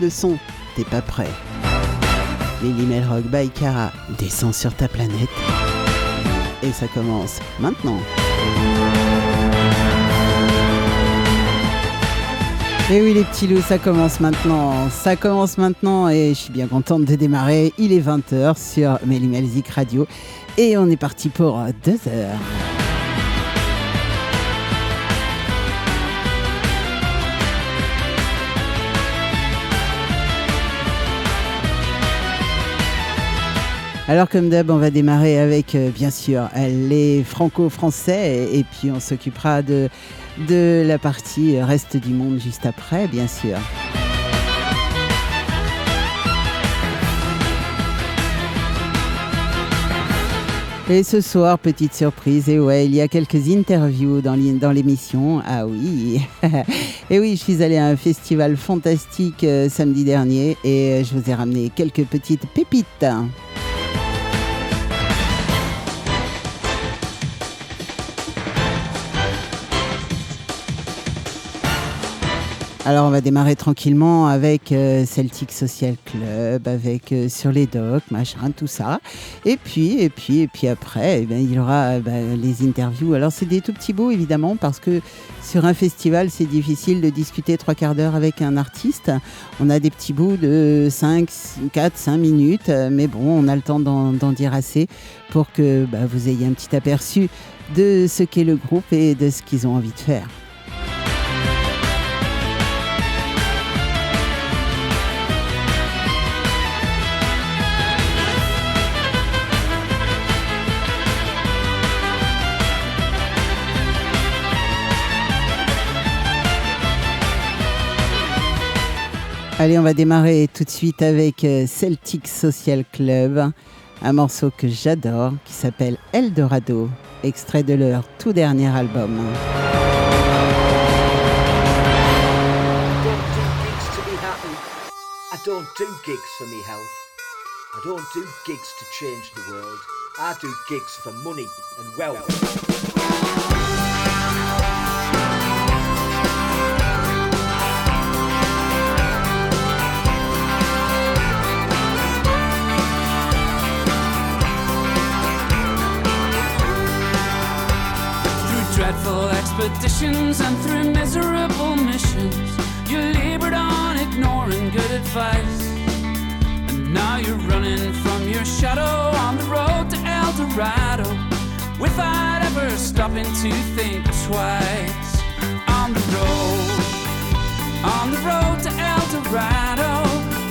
le son. T'es pas prêt. Lily Melrock by Cara descend sur ta planète. Et ça commence maintenant. Et oui les petits loups, ça commence maintenant. Ça commence maintenant et je suis bien contente de démarrer. Il est 20h sur Melly Radio et on est parti pour deux heures. Alors comme d'hab, on va démarrer avec euh, bien sûr les franco-français et, puis on s'occupera de, la partie reste du monde juste après, bien sûr. Et ce soir, petite surprise, et ouais, il y a quelques interviews dans l'émission. Ah oui, et oui, je suis allée à un festival fantastique euh, samedi dernier et je vous ai ramené quelques petites pépites. Alors on va démarrer tranquillement avec euh, Celtic Social Club, avec euh, sur les docks, machin, tout ça. Et puis et puis et puis après, eh ben, il y aura bah, les interviews. Alors c'est des tout petits bouts évidemment parce que sur un festival c'est difficile de discuter trois quarts d'heure avec un artiste. On a des petits bouts de 5, 4, 5 minutes, mais bon, on a le temps d'en dire assez pour que bah, vous ayez un petit aperçu de ce qu'est le groupe et de ce qu'ils ont envie de faire. Allez, on va démarrer tout de suite avec euh, Celtic Social Club, un morceau que j'adore qui s'appelle Eldorado, extrait de leur tout dernier album. I don't do gigs for me health. I don't do gigs to change the world. I do gigs for money and wealth. Expeditions and through miserable missions. You labored on ignoring good advice. And now you're running from your shadow on the road to El Dorado without ever stopping to think twice. On the road, on the road to El Dorado,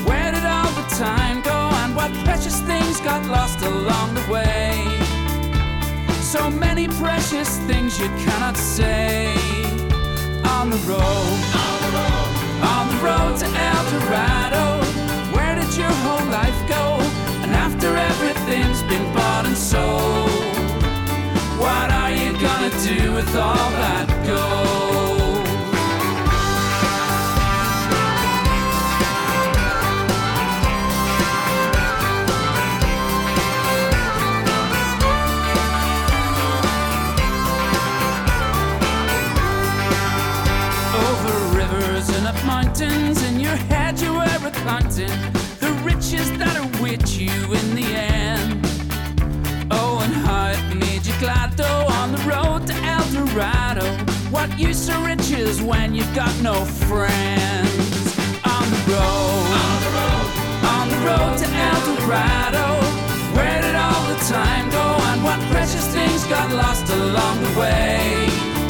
where did all the time go and what precious things got lost along the way? So many precious things you cannot say. On the road, on the road, on the road to El Dorado. Where did your whole life go? And after everything's been bought and sold, what are you gonna do with all that gold? Mountains in your head you were recounting the riches that await you in the end. Oh, and how it made you glad though on the road to El Dorado. What use are riches when you've got no friends? On the road, on the road, on the road to El Dorado. Where did all the time go and what precious things got lost along the way?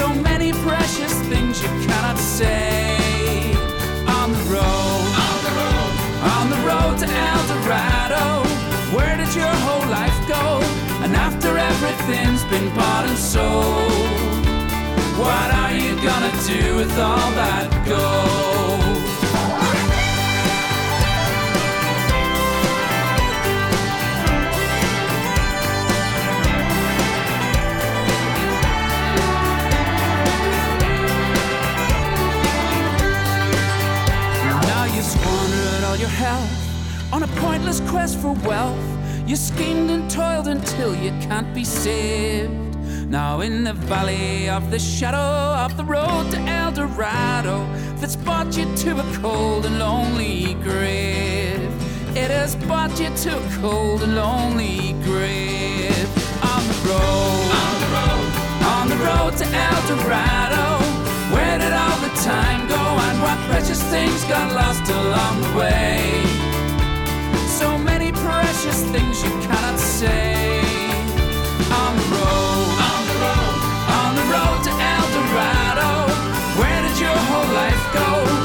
So many precious things you cannot say On the road, on the road, on the road to El Dorado. Where did your whole life go? And after everything's been bought and sold, what are you gonna do with all that gold? Health on a pointless quest for wealth. You schemed and toiled until you can't be saved. Now, in the valley of the shadow of the road to El Dorado, that's brought you to a cold and lonely grave. It has brought you to a cold and lonely grave. On the road, on the road, on the road to El Dorado. Where did all the time and what precious things got lost along the way? So many precious things you cannot say. On the road, on the road, on the road to El Dorado. Where did your whole life go?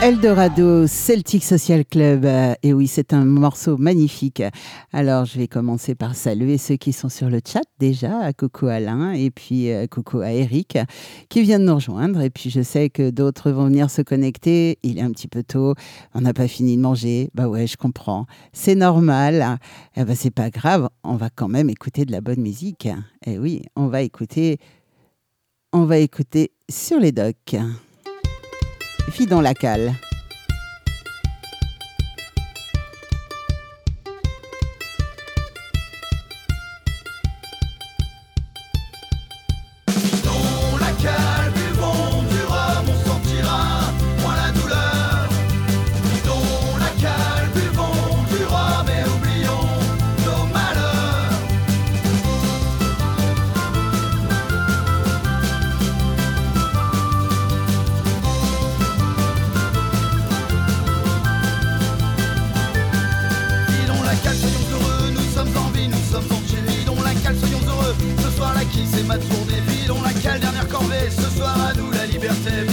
Eldorado Celtic Social Club. Et oui, c'est un morceau magnifique. Alors, je vais commencer par saluer ceux qui sont sur le chat déjà. Coucou Alain et puis euh, coucou à Eric qui vient de nous rejoindre. Et puis, je sais que d'autres vont venir se connecter. Il est un petit peu tôt. On n'a pas fini de manger. Bah ouais, je comprends. C'est normal. Eh ben, c'est pas grave. On va quand même écouter de la bonne musique. Et oui, on va écouter. On va écouter sur les docks. Fille dans la cale. Ma tournée. Vidons la cale, dernière corvée, ce soir à nous la liberté.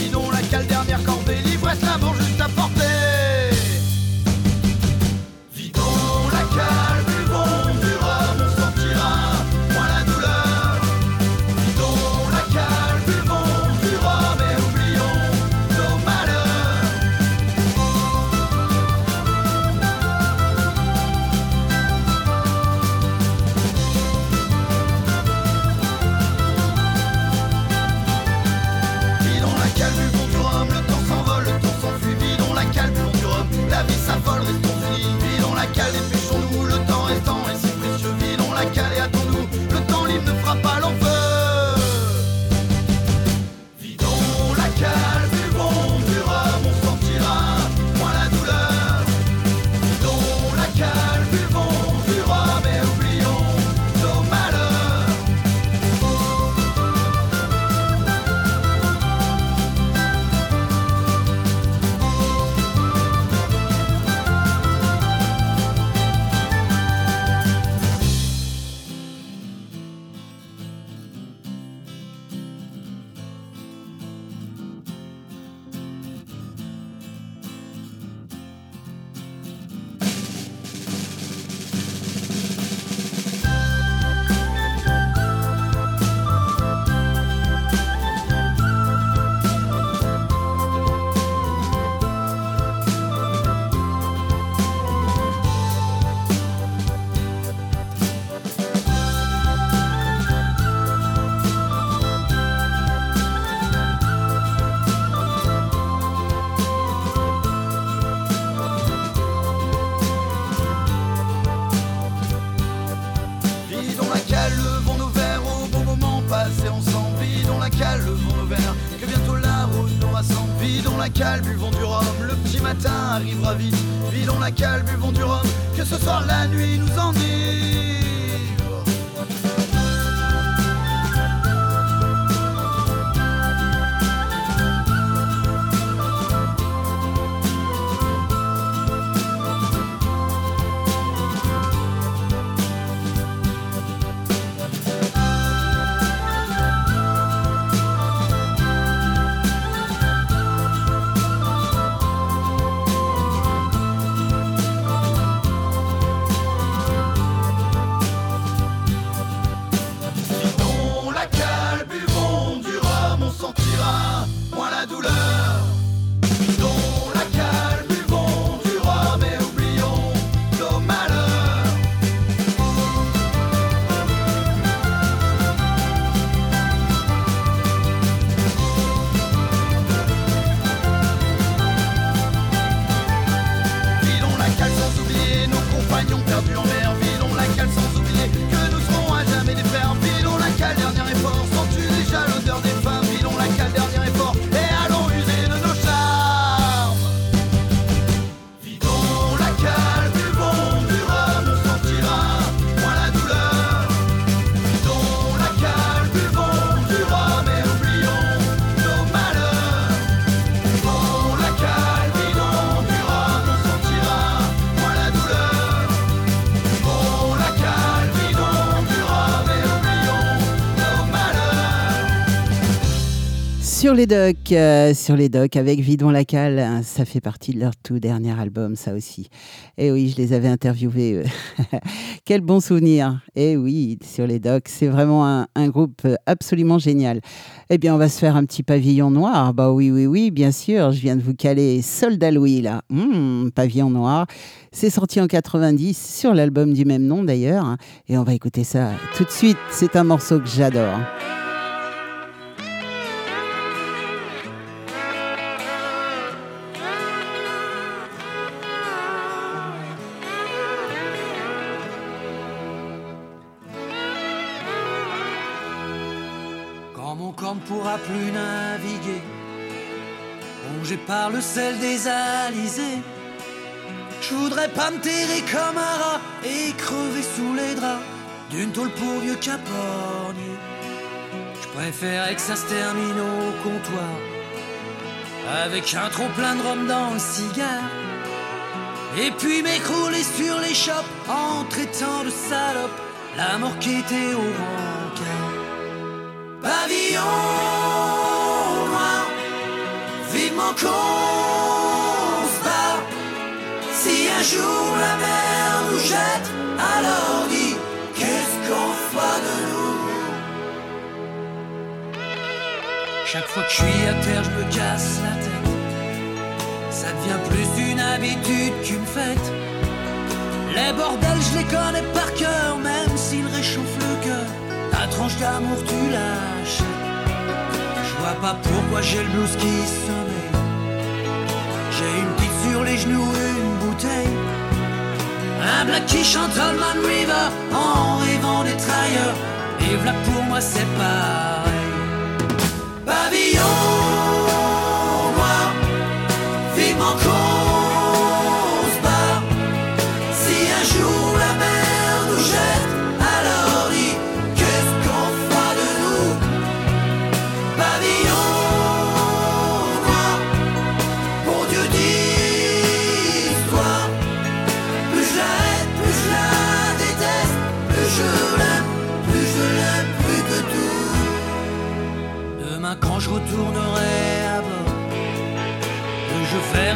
Sur les docks, euh, sur les docks avec Vidon Lacal, hein, ça fait partie de leur tout dernier album, ça aussi. Et oui, je les avais interviewés. Quel bon souvenir. Et oui, sur les docks, c'est vraiment un, groupe euh, absolument génial. Eh bien, on va se faire un petit pavillon noir. Bah oui, oui, oui, bien sûr. Je viens de vous caler Soldat Louis là. Hum, pavillon noir. C'est sorti en 90 sur l'album du même nom d'ailleurs. hein. Et on va écouter ça tout de suite. C'est un morceau que j'adore. Par le sel des alizés, je voudrais pas me terrer comme un rat et crever sous les draps d'une tôle pour vieux capornier. Je préférerais que ça se termine au comptoir, avec un trop plein de rhum dans le cigare. Et puis m'écrouler sur les chopes en traitant de salope la mort qui était au rencard. Pavillon vivement qu'on se bat. Si un jour la mer nous jette, alors dis qu'est-ce qu'on fera de nous? Chaque fois que je suis à terre, je me casse la tête. Ça devient plus une habitude qu'une fête. Les bordels, je les connais par cœur, même s'ils réchauffent le cœur. Ta tranche d'amour, tu lâches. Vois pas pourquoi j'ai le blues qui sommeille. J'ai une petite sur les genoux, une bouteille. Un black qui chante Allman River en rêvant des trailleurs. Et voilà pour moi, c'est pareil. Pavillon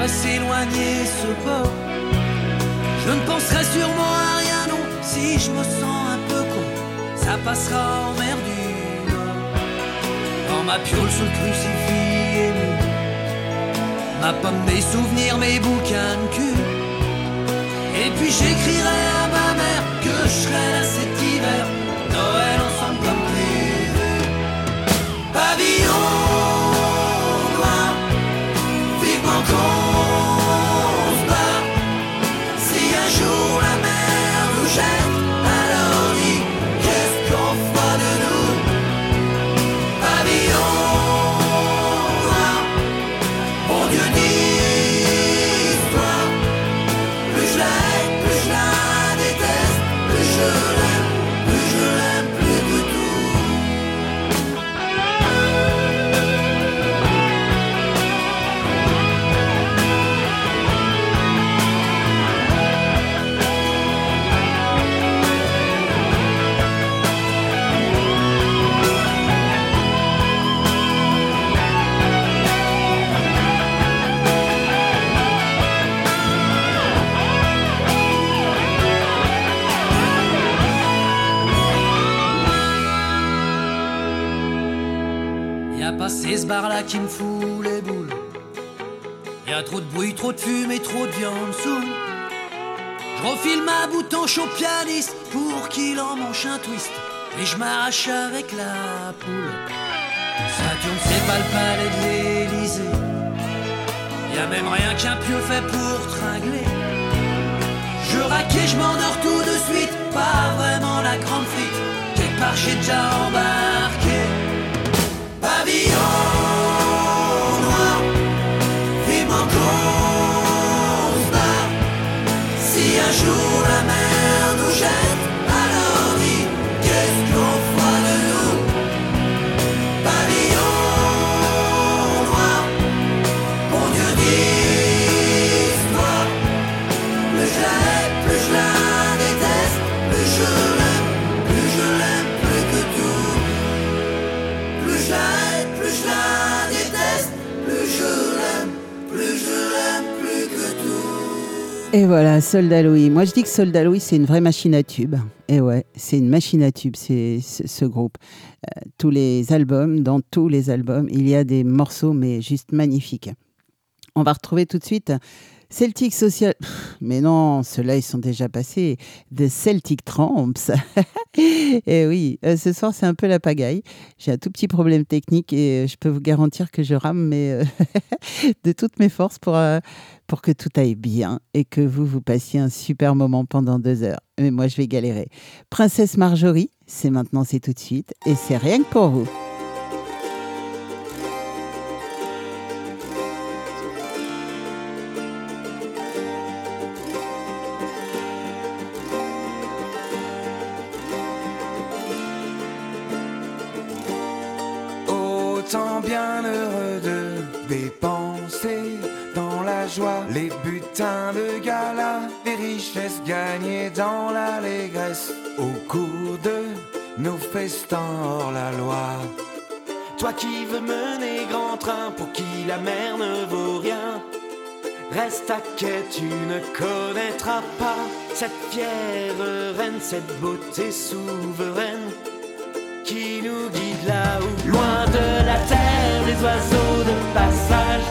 s'éloigner ce port. Je ne penserai sûrement à rien, non, si je me sens un peu con, ça passera en mer du Nord. Dans ma piole sous le crucifix ma pomme, mes souvenirs, mes bouquins de cul. Et puis j'écrirai à ma mère que je serai là cet hiver, Y a pas ces ce bar là qui me fout les boules. Y a trop de bruit, trop de fumée, trop de viande sous. Je refile ma bouton chaud pianiste pour qu'il en mange un twist. Et je m'arrache avec la poule. Saturne, c'est pas le palais de l'Élysée. Y a même rien qu'un pieu fait pour tringler. Je raque et je m'endors tout de suite, pas vraiment la grande frite. Quelque part j'ai déjà embarqué. Si Et voilà, Soldat Louis. Moi, je dis que Soldat Louis, c'est une vraie machine à tube. Et ouais, c'est une machine à tube, c'est ce, groupe. Euh, tous les albums, dans tous les albums, il y a des morceaux, mais juste magnifiques. On va retrouver tout de suite Celtic Social. Mais non, ceux-là, ils sont déjà passés. The Celtic Tramps. et eh oui, euh, ce soir, c'est un peu la pagaille. J'ai un tout petit problème technique et euh, je peux vous garantir que je rame mais euh, de toutes mes forces pour, pour que tout aille bien et que vous, vous passiez un super moment pendant deux heures. Mais moi, je vais galérer. Princesse Marjorie, c'est maintenant, c'est tout de suite. Et c'est rien que pour vous. Les butins de gala, les richesses gagnées dans l'allégresse. Au cours de nos festins hors la loi. Toi qui veux mener grand train pour qui la mer ne vaut rien, reste à quai, tu ne connaîtras pas. Cette fière reine, cette beauté souveraine qui nous guide là-haut, loin de la terre, les oiseaux de passage,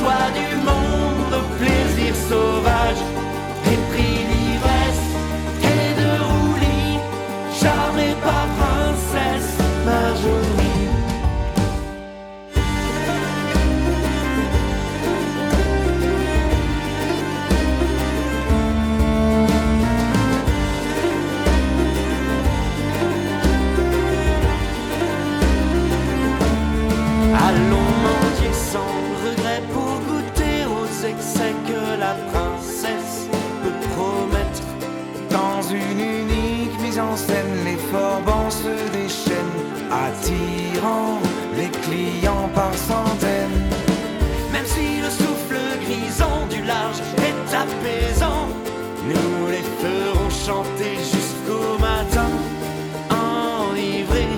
joies du monde, plaisir sauvage, centaines. Même si le souffle grisant du large est apaisant, nous les ferons chanter jusqu'au matin. Enivrés,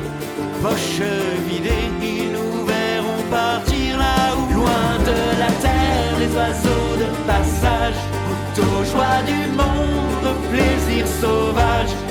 poche vidée, ils nous verront partir là-haut, loin de la terre, les oiseaux de passage, aux joies du monde, plaisir sauvage.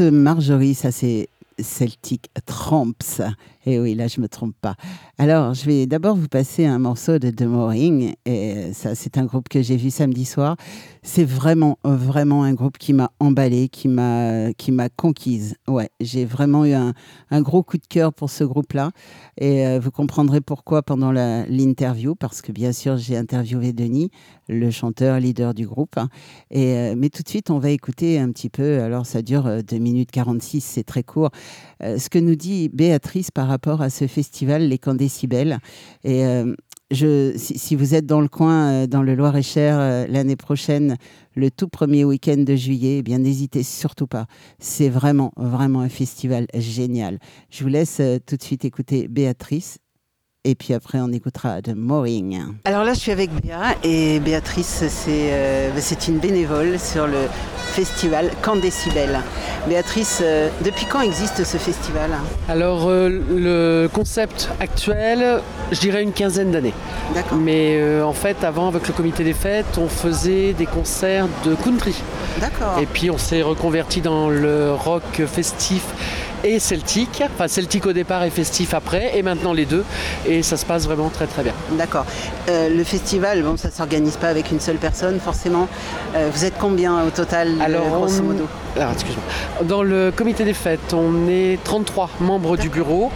Marjorie, ça c'est Celtic Tramps. Et eh oui, là, je ne me trompe pas. Alors, je vais d'abord vous passer un morceau de The Mooring. Et ça, c'est un groupe que j'ai vu samedi soir. C'est vraiment, vraiment un groupe qui m'a emballé, qui m'a, qui m'a conquise. Ouais, j'ai vraiment eu un, gros coup de cœur pour ce groupe-là. Et euh, vous comprendrez pourquoi pendant l'interview, parce que bien sûr, j'ai interviewé Denis, le chanteur, leader du groupe. Et, euh, mais tout de suite, on va écouter un petit peu. Alors, ça dure 2 euh, minutes 46, c'est très court. Ce que nous dit Béatrice par rapport à ce festival Les Candécibels. Et je, si, vous êtes dans le coin, dans le Loir-et-Cher, l'année prochaine, le tout premier week-end de juillet, eh bien n'hésitez surtout pas. C'est vraiment, vraiment un festival génial. Je vous laisse tout de suite écouter Béatrice et puis après on écoutera The Mooring. Alors là je suis avec Béa et Béatrice c'est euh, c'est une bénévole sur le festival Camp Décibel. Béatrice, euh, depuis quand existe ce festival? Alors euh, le concept actuel, je dirais une quinzaine d'années. D'accord. Mais euh, en fait avant avec le comité des fêtes, on faisait des concerts de country. D'accord. Et puis on s'est reconverti dans le rock festif et celtique. Enfin celtique au départ et festif après et maintenant les deux. Et ça se passe vraiment très très bien. D'accord. Euh, le festival, bon, ça s'organise pas avec une seule personne forcément. Euh, vous êtes combien au total, euh, Alors, grosso on- modo Alors, excuse-moi. Dans le comité des fêtes, on est 33 membres du bureau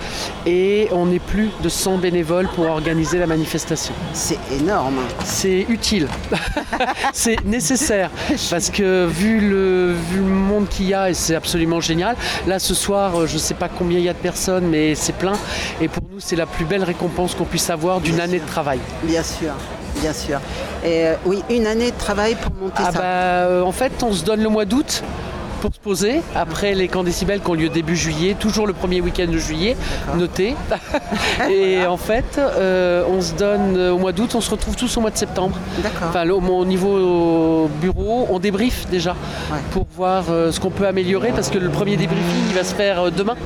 et on est plus de 100 bénévoles pour organiser la manifestation. C'est énorme. C'est utile, c'est nécessaire parce que vu le, vu le monde qu'il y a, et c'est absolument génial, là ce soir, euh, je ne sais pas combien il y a de personnes, mais c'est plein et pour nous, c'est la plus belle récompense qu'on puisse avoir d'une année de travail. Bien sûr, bien sûr. Et euh, oui, une année de travail pour monter Ah ça. bah, euh, en fait, on se donne le mois d'août pour se poser après les camps décibels qui ont lieu début juillet, toujours le premier week-end de juillet, noté. Et en fait, euh, on se donne euh, au mois d'août, on se retrouve tous au mois de septembre. D'accord. Enfin, au niveau bureau, on débriefe déjà Ouais. pour voir euh, ce qu'on peut améliorer parce que le premier débriefing il va se faire demain.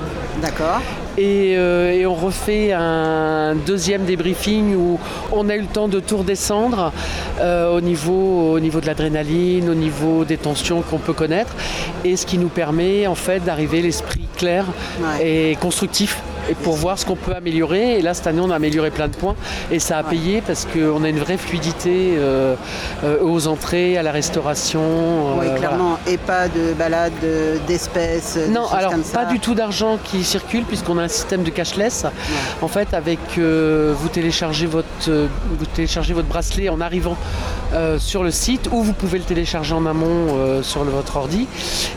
D'accord. Et, euh, et on refait un deuxième débriefing où on a eu le temps de tout redescendre euh, au, niveau, au niveau de l'adrénaline, au niveau des tensions qu'on peut connaître, et ce qui nous permet en fait d'arriver l'esprit clair Ouais. et constructif. Et pour voir ce qu'on peut améliorer. Et là, cette année, on a amélioré plein de points. Et ça a payé parce qu'on a une vraie fluidité euh, euh, aux entrées, à la restauration. euh, oui, voilà. clairement. Et pas de balade de- d'espèces. de Non, alors comme pas du tout d'argent qui circule puisqu'on a un système de cashless. En fait, avec vous téléchargez votre vous téléchargez votre bracelet en arrivant sur le site ou vous pouvez le télécharger en amont sur le- votre ordi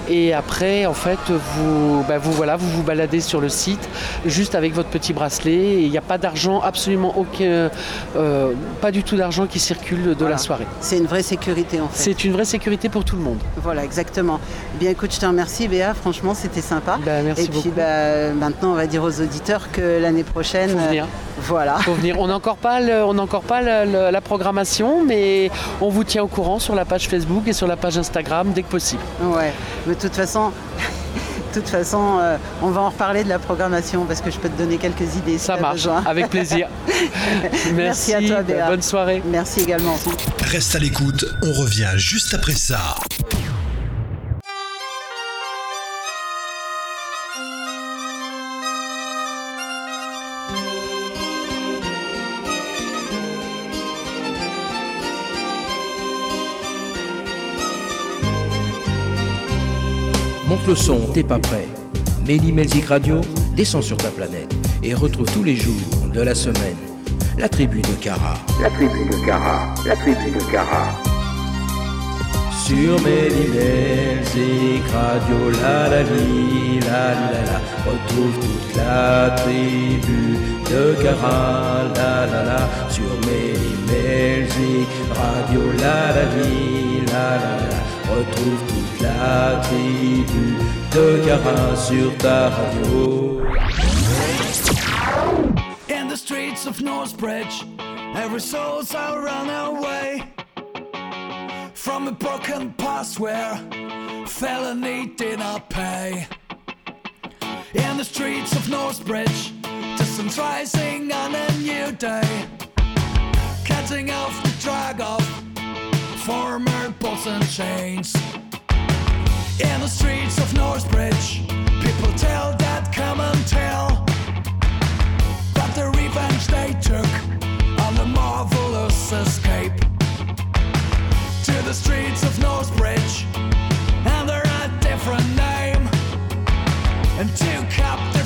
et après en fait vous bah, vous voilà vous vous baladez sur le site juste avec votre petit bracelet et il n'y a pas d'argent absolument aucun euh, pas du tout d'argent qui circule de Voilà. la soirée. C'est une vraie sécurité en fait. C'est une vraie sécurité pour tout le monde. Voilà, exactement. Bien écoute, je te remercie Béa, franchement c'était sympa. Bah, merci Et puis bah, maintenant on va dire aux auditeurs que l'année prochaine, Faut euh, voilà. Faut venir. On n'a encore pas, le- on n'a encore pas le- le- la programmation, mais on vous tient au courant sur la page Facebook et sur la page Instagram dès que possible. Ouais, mais de toute façon, toute façon, euh, on va en reparler de la programmation parce que je peux te donner quelques idées. Ça marche, besoin. avec plaisir. Merci à toi, Béa. Bonne soirée. Merci également. Reste à l'écoute, on revient juste après ça. Le son, t'es pas prêt. Mehdi Melzik Radio, descend sur ta planète et retrouve tous les jours de la semaine la tribu de Cara. La tribu de Cara, la tribu de Cara. Sur Mehdi Melzik Radio, la la li, la la la, retrouve toute la tribu de Cara, la la la, sur Mehdi Melzik Radio, la la li, la la la, retrouve toute la tribu de sur ta radio. In the streets of Northbridge, every soul's a runaway from a broken past where felony did not pay. In the streets of Northbridge, distance rising on a new day, cutting off the drag of former balls and chains. In the streets of Northbridge, people tell that common tale but the revenge they took on the marvelous escape to the streets of Northbridge under a different name. And took up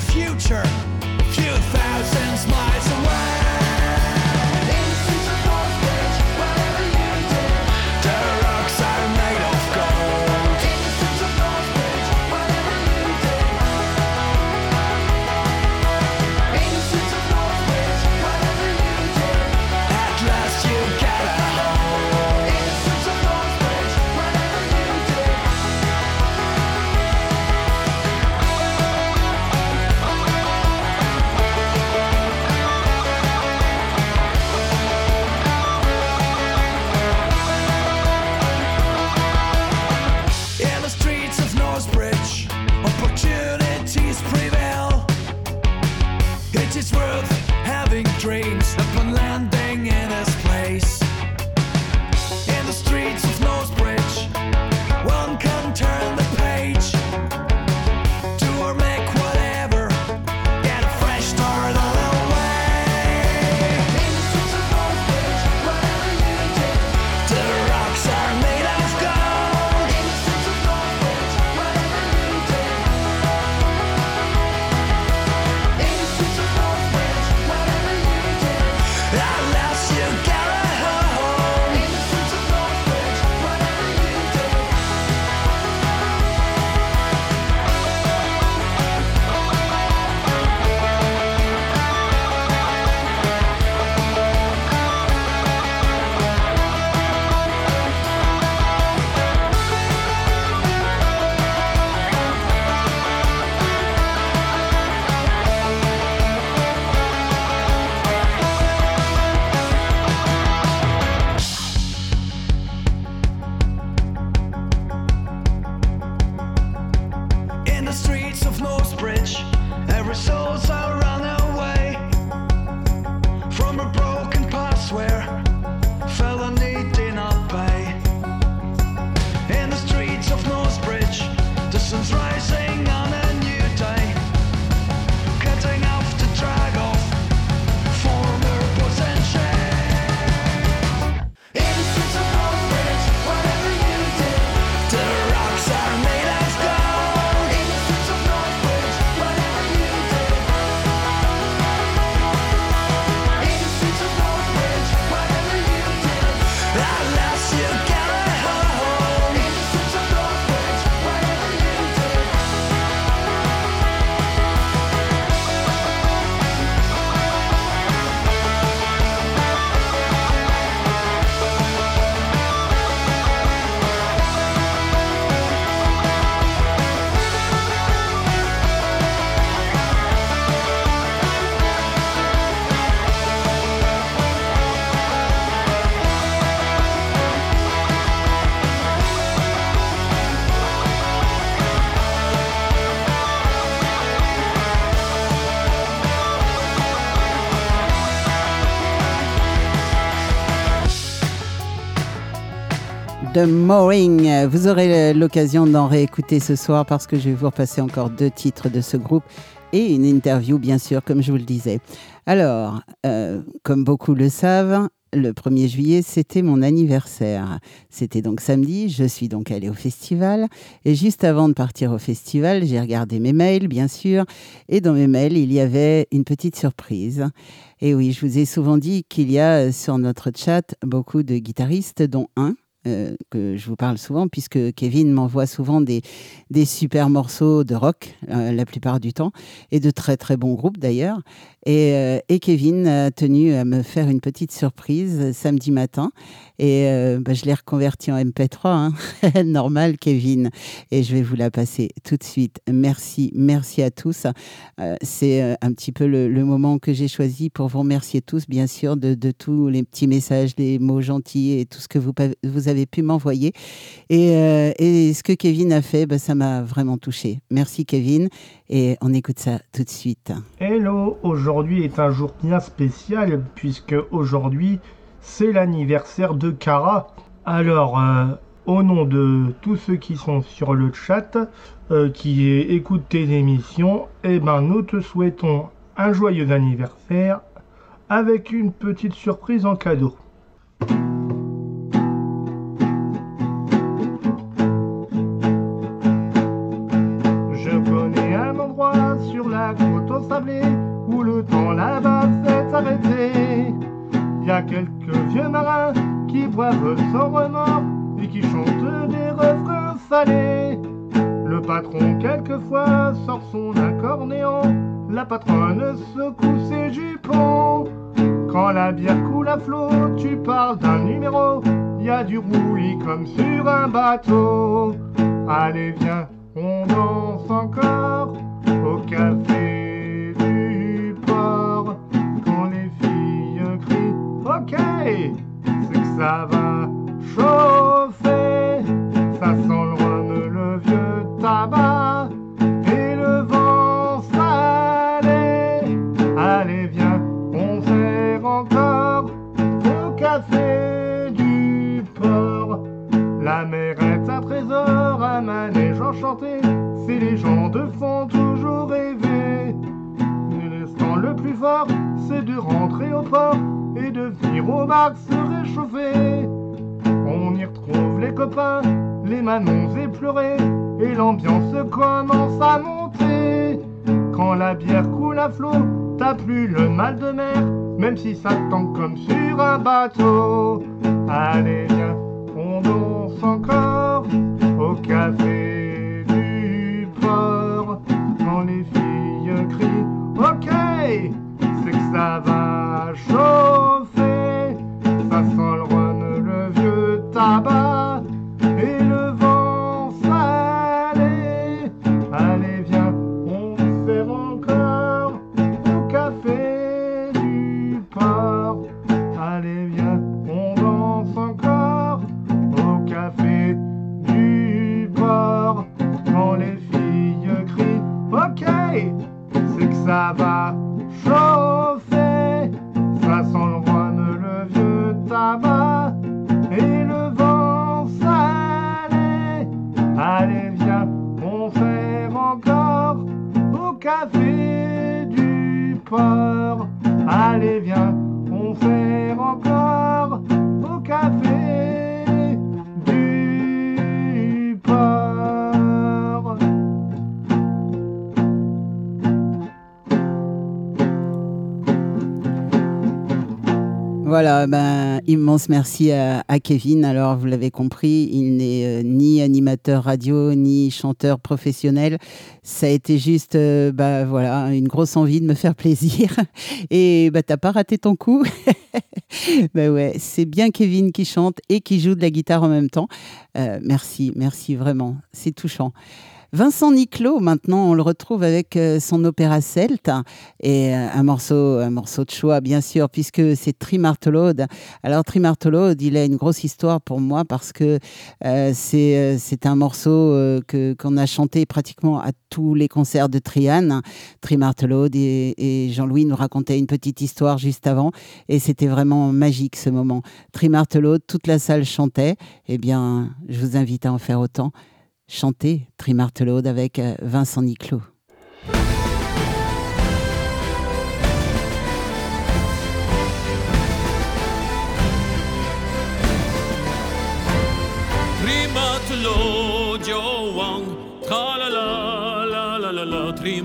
The Mooring. Vous aurez l'occasion d'en réécouter ce soir parce que je vais vous repasser encore deux titres de ce groupe et une interview, bien sûr, comme je vous le disais. Alors, euh, comme beaucoup le savent, le 1er juillet, c'était mon anniversaire. C'était donc samedi, je suis donc allée au festival. Et juste avant de partir au festival, j'ai regardé mes mails, bien sûr. Et dans mes mails, il y avait une petite surprise. Et oui, je vous ai souvent dit qu'il y a sur notre chat beaucoup de guitaristes, dont un euh, que je vous parle souvent, puisque Kevin m'envoie souvent des, des super morceaux de rock, euh, la plupart du temps, et de très très bons groupes d'ailleurs. Et, euh, et Kevin a tenu à me faire une petite surprise samedi matin. Et euh, bah, je l'ai reconverti en MP3, hein. normal Kevin. Et je vais vous la passer tout de suite. Merci, merci à tous. Euh, C'est un petit peu le, moment que j'ai choisi pour vous remercier tous, bien sûr, de, tous les petits messages, les mots gentils et tout ce que vous, avez pu m'envoyer. Et, et ce que Kevin a fait, bah, ça m'a vraiment touché. Merci Kevin. Et on écoute ça tout de suite. Hello, aujourd'hui est un jour bien spécial puisque aujourd'hui c'est l'anniversaire de Cara. Alors, euh, au nom de tous ceux qui sont sur le chat, euh, qui écoutent tes émissions, eh ben nous te souhaitons un joyeux anniversaire avec une petite surprise en cadeau. Il y a quelques vieux marins qui boivent sans remords et qui chantent des refrains salés. Le patron quelquefois sort son accordéon, la patronne secoue ses jupons. Quand la bière coule à flot, tu parles d'un numéro, y a du roulis comme sur un bateau. Allez viens, on danse encore au café ok, c'est que ça va chauffer. Ça sent loin de le vieux tabac et le vent salé. Allez, viens, on sert encore au café du port. La mer est un trésor, un manège enchanté. Si les gens de font toujours rêver, le plus fort, c'est de rentrer au port de venir au bar se réchauffer. On y retrouve les copains, les manons éplorés, et l'ambiance commence à monter. Quand la bière coule à flot, t'as plus le mal de mer, même si ça tangue comme sur un bateau. Allez, viens, on danse encore au café du port. Quand les filles crient, ok, c'est que ça va chauffer. Va chauffer. Ça sent le le vieux tabac et le vent salé. Allez, viens, on fait encore au café du port. Voilà, ben, immense merci à, Kevin. Alors, vous l'avez compris, il n'est euh, ni animateur radio, ni chanteur professionnel. Ça a été juste, euh, bah, voilà, une grosse envie de me faire plaisir. Et bah, t'as pas raté ton coup. ben ouais, c'est bien Kevin qui chante et qui joue de la guitare en même temps. Euh, merci, merci vraiment. C'est touchant. Vincent Niclot, maintenant, on le retrouve avec euh, son opéra celte et euh, un morceau, un morceau de choix, bien sûr, puisque c'est Trimartelode. Alors, Trimartelode, il a une grosse histoire pour moi parce que euh, c'est un morceau qu'on a chanté pratiquement à tous les concerts de Triane. Trimartelode et, et Jean-Louis nous racontait une petite histoire juste avant et c'était vraiment magique ce moment. Trimartelode, toute la salle chantait. Eh bien, je vous invite à en faire autant chanter Trimartelode avec euh, Vincent Niclot. Trimatolodio wang, tra la la la la la la, e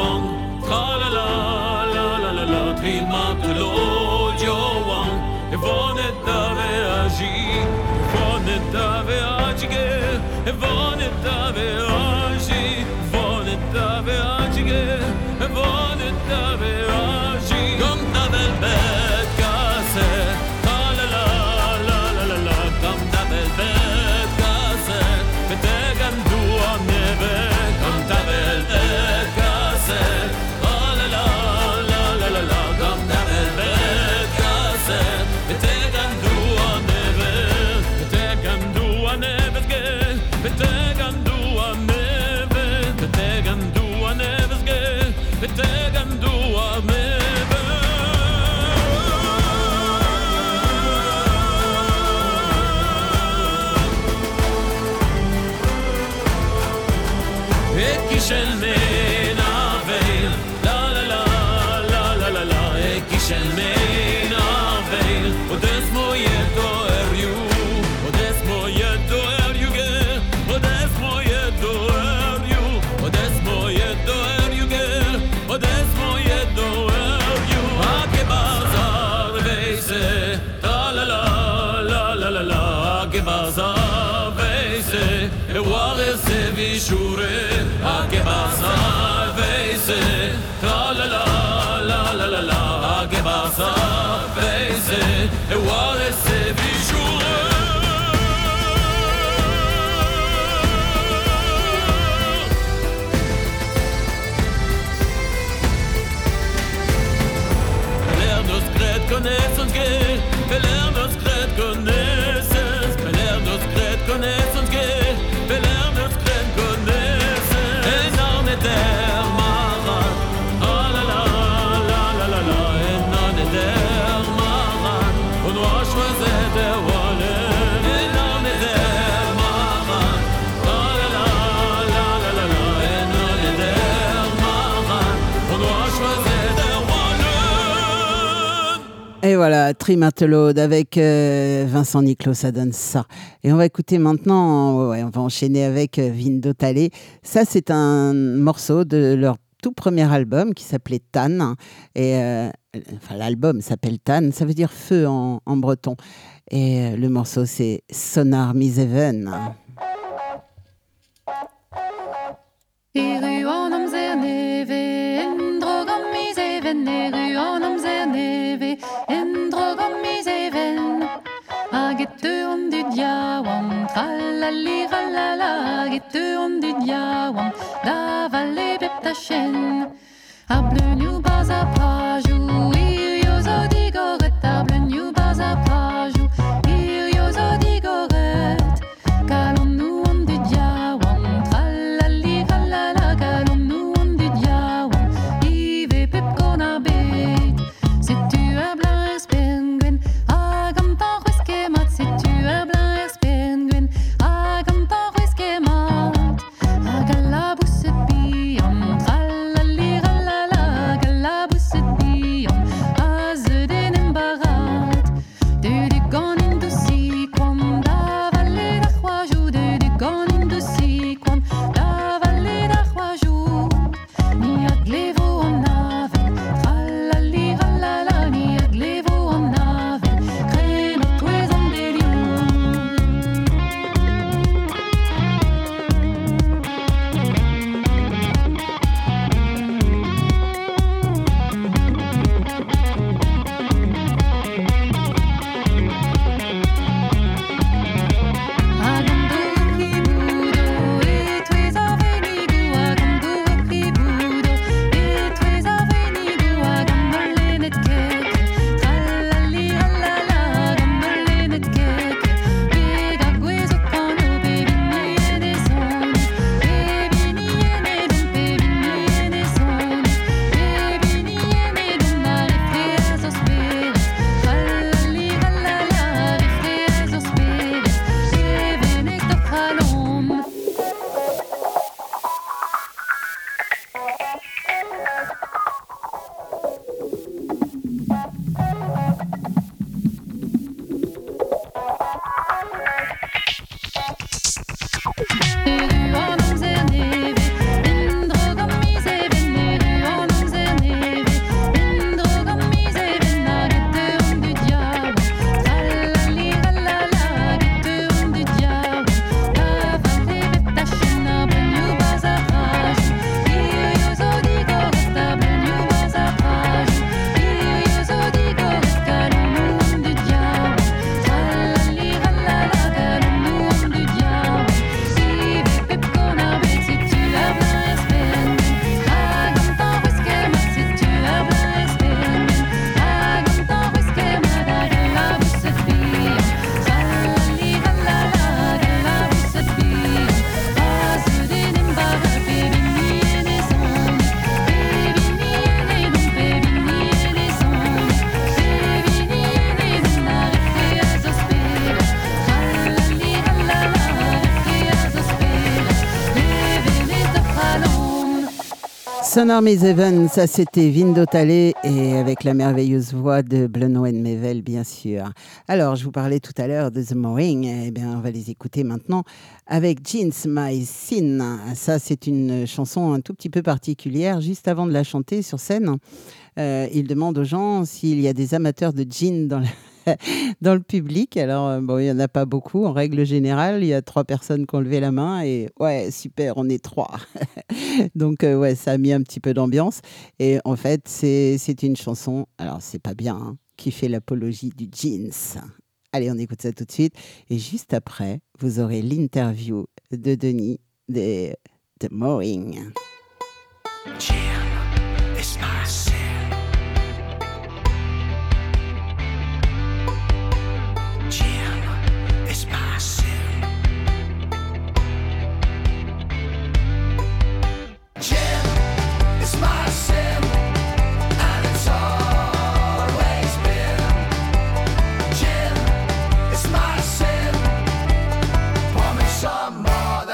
wang, tra la la la la la la, Trimatolodio wang, e vone dave agi, vone dave agi, e vone dave agi, vone dave agi, Et voilà, Trimartelode avec euh, Vincent Niclot, ça donne ça. Et on va écouter maintenant, ouais, on va enchaîner avec euh, Vindo Talley. Ça, c'est un morceau de leur tout premier album qui s'appelait Tan. Et euh, l'album s'appelle Tan, ça veut dire feu en, breton. Et le morceau, c'est Sonar Miseven. Tralali ralala, agette on du diawam, davale beptachen. Able new baza pajou, iriozo Sonor Mes Even, ça c'était Vindo Talley et avec la merveilleuse voix de Blenowen Mevel, bien sûr. Alors, je vous parlais tout à l'heure de The Mooring, eh bien, on va les écouter maintenant avec Jeans My Sin. Ça, c'est une chanson un tout petit peu particulière. Juste avant de la chanter sur scène, euh, il demande aux gens s'il y a des amateurs de jeans dans la dans le public. Alors, euh, bon, il n'y en a pas beaucoup. En règle générale, il y a trois personnes qui ont levé la main et ouais, super, on est trois. Donc, euh, ouais, ça a mis un petit peu d'ambiance. Et en fait, c'est une chanson, alors c'est pas bien, hein, qui fait l'apologie du jeans. Allez, on écoute ça tout de suite. Et juste après, vous aurez l'interview de Denis de, de sin. Jim, it's my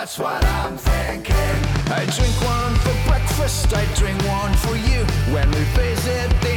that's what I'm thinking. I drink one for breakfast, I drink one for you. When we visit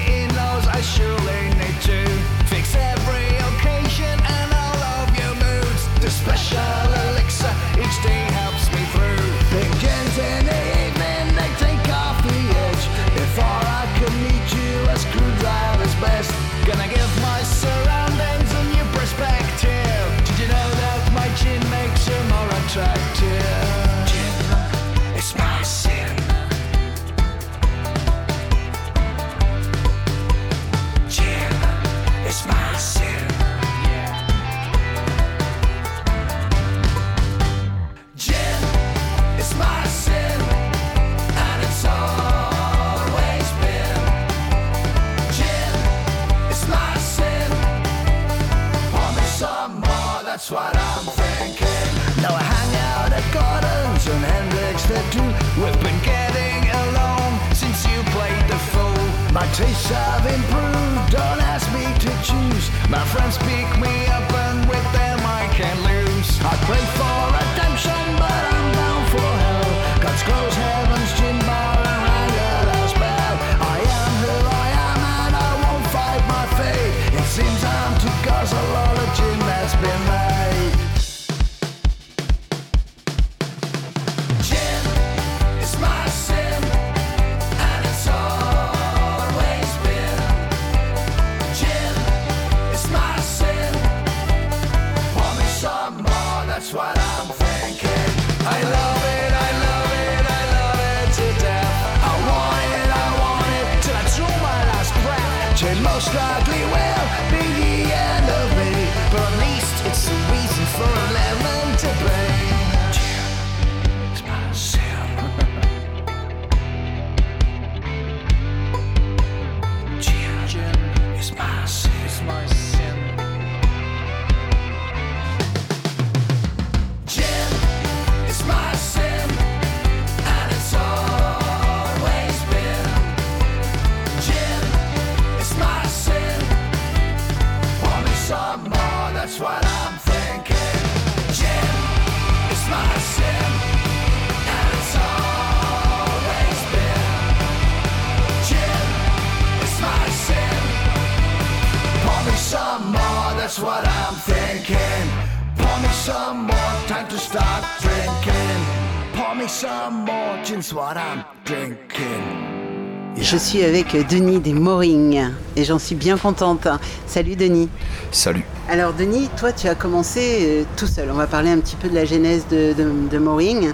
Je suis avec Denis des Moring et j'en suis bien contente. Salut Denis. Salut. Alors Denis, toi tu as commencé euh, tout seul. On va parler un petit peu de la genèse de, de, de Moring.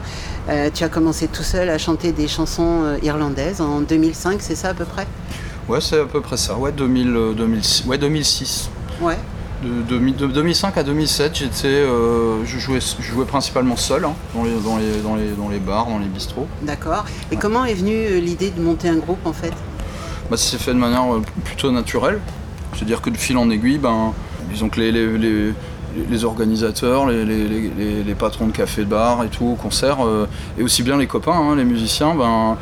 Euh, tu as commencé tout seul à chanter des chansons euh, irlandaises en 2005, c'est ça à peu près? Ouais, c'est à peu près ça. Ouais, 2000, 2006. Ouais, 2006. De, de- de 2005 à 2007, j'étais, euh, je, jouais, je jouais principalement seul hein, dans, les, dans, les, dans, les, dans les bars, dans les bistrots. D'accord. Et comment est venue euh, l'idée de monter un groupe en fait? Bah, ça s'est fait de manière euh, plutôt naturelle. C'est-à-dire que de fil en aiguille, ben, disons que les, les, les- les organisateurs, les, patrons de café de bar et tout, au concert, euh, et aussi bien les copains, hein, les musiciens, ben,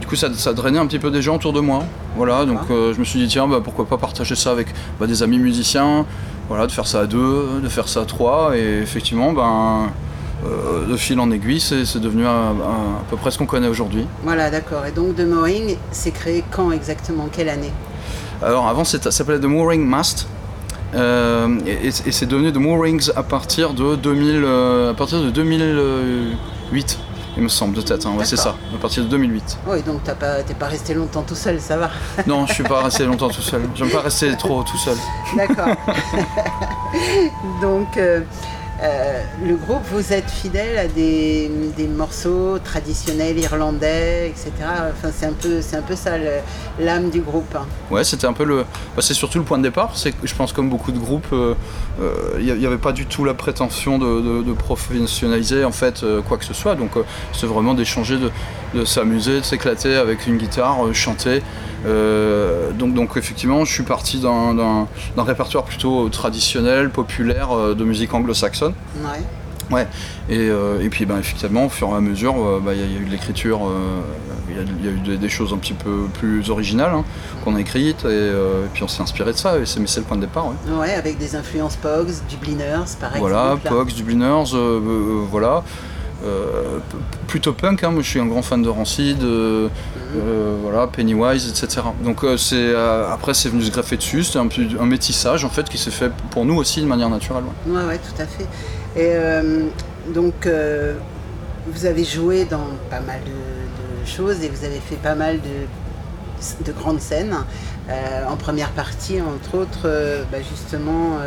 du coup ça, ça drainait un petit peu des gens autour de moi. Voilà, donc euh, je me suis dit tiens bah, pourquoi pas partager ça avec bah, des amis musiciens, voilà, de faire ça à deux, de faire ça à trois, et effectivement ben, euh, de fil en aiguille c'est c'est devenu à, peu près ce qu'on connaît aujourd'hui. Voilà, d'accord. Et donc The Moring s'est créé quand exactement? Quelle année? Alors avant c'était- ça s'appelait The Mooring Mast. Euh, et c'est devenu The Moorings à partir de 2000, euh, à partir de 2008, il me semble de tête. hein. Ouais, c'est ça, à partir de 2008. Oui, donc t'as pas, t'es pas resté longtemps tout seul, ça va. Non, je suis pas resté longtemps tout seul. J'aime pas rester trop tout seul. D'accord. Donc, euh, euh, le groupe, vous êtes fidèle à des, morceaux traditionnels irlandais, etc. Enfin, c'est un peu, c'est un peu ça l'âme du groupe. hein. Ouais, c'était un peu le. bah, c'est surtout le point de départ. C'est je pense comme beaucoup de groupes, euh, euh, il n'y avait pas du tout la prétention de, professionnaliser en fait euh, quoi que ce soit. Donc euh, c'est vraiment d'échanger, de, s'amuser, de s'éclater avec une guitare, euh, chanter. Euh, donc, donc effectivement, je suis parti d'un, répertoire plutôt traditionnel, populaire euh, de musique anglo-saxonne. Ouais. Ouais, et, euh, et puis ben, effectivement, au fur et à mesure, bah, il y, a- il y a eu de l'écriture, euh, il y a- il y, a eu des, des choses un petit peu plus originales hein, qu'on a écrites, et, euh, et puis on s'est inspiré de ça, et c'est, mais c'est le point de départ. ouais. Ouais, avec des influences Pogs, Dubliners, par Voilà, exemple. Pogs, Dubliners, voilà. Plutôt punk, hein, moi je suis un grand fan de Rancid, euh, voilà, Pennywise, etc. Donc euh, c'est, euh, après c'est venu se greffer dessus, c'était un, métissage en fait qui s'est fait pour nous aussi de manière naturelle. ouais. Ouais, ouais, tout à fait. Et donc, vous avez joué dans pas mal de, de choses et vous avez fait pas mal de, de grandes scènes. En première partie, entre autres, bah, justement,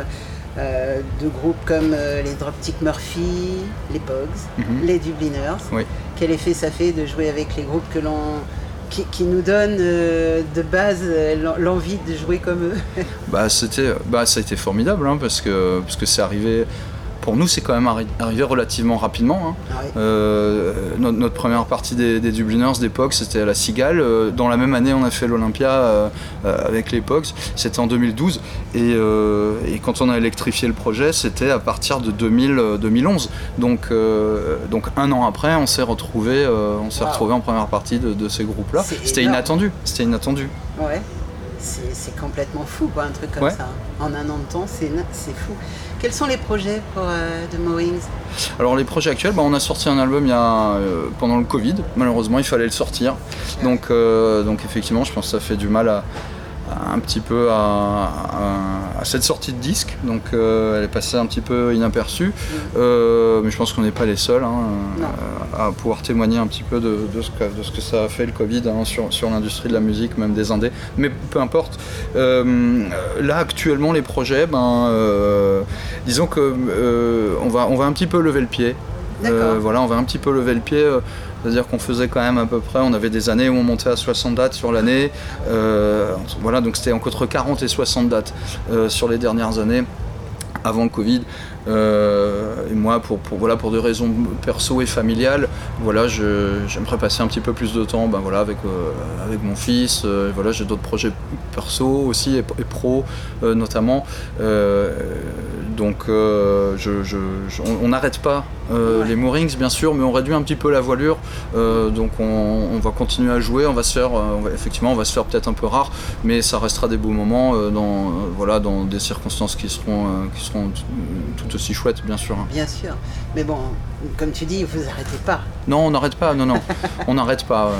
de groupes comme les Dropkick Murphy, les Pogs, Mhm. les Dubliners. Oui. Quel effet ça fait de jouer avec les groupes que l'on qui, nous donnent euh, de base euh, l'en- l'envie de jouer comme eux Bah, c'était, bah, ça a été formidable hein, parce que, parce que c'est arrivé. Pour nous, c'est quand même arri- arrivé relativement rapidement. hein. Ouais. Euh, notre, notre première partie des, des Dubliners d'époque, c'était à la Cigale. Euh, Dans la même année, on a fait l'Olympia euh, avec les Pogs. C'était en 2012. Et, et quand on a électrifié le projet, c'était à partir de 2000, euh, 2011. Donc, donc un an après, on s'est retrouvé, on s'est Wow. retrouvé en première partie de, de ces groupes-là. C'était inattendu. C'était inattendu. Ouais. C'est complètement fou, quoi, un truc comme Ouais. ça. En un an de temps, c'est fou. Quels sont les projets pour euh, The Mowings? Alors les projets actuels, bah, on a sorti un album il y a, euh, pendant le Covid. Malheureusement, il fallait le sortir. Donc, euh, donc effectivement, je pense que ça fait du mal à un petit peu à, à- à cette sortie de disque. Donc euh, elle est passée un petit peu inaperçue. Euh, mais je pense qu'on n'est pas les seuls hein, euh, à pouvoir témoigner un petit peu de, de ce, que, de ce que ça a fait le Covid hein, sur, sur l'industrie de la musique, même des indés. Mais peu importe. Euh, là actuellement les projets, ben, disons que on, va, on va un petit peu lever le pied. Voilà, on va un petit peu lever le pied. C'est-à-dire qu'on faisait quand même à peu près, on avait des années où on montait à 60 dates sur l'année. Euh, voilà, donc c'était entre 40 et 60 dates euh, sur les dernières années avant le Covid. Euh, et moi, pour, voilà, pour des raisons perso et familiales, voilà, j'aimerais passer un petit peu plus de temps ben, voilà, avec, avec mon fils. Voilà, J'ai d'autres projets perso aussi et, et pro notamment. Donc on n'arrête pas euh, les moorings bien sûr, mais on réduit un petit peu la voilure. Euh, donc on, on va continuer à jouer, on va se faire, euh, on va- effectivement, on va se faire peut-être un peu rare, mais ça restera des beaux moments dans, voilà, dans des circonstances qui seront, qui seront tout aussi chouettes bien sûr. hein. Bien sûr. Mais bon, comme tu dis, vous arrêtez pas. Non, on n'arrête pas, non, non, on n'arrête pas.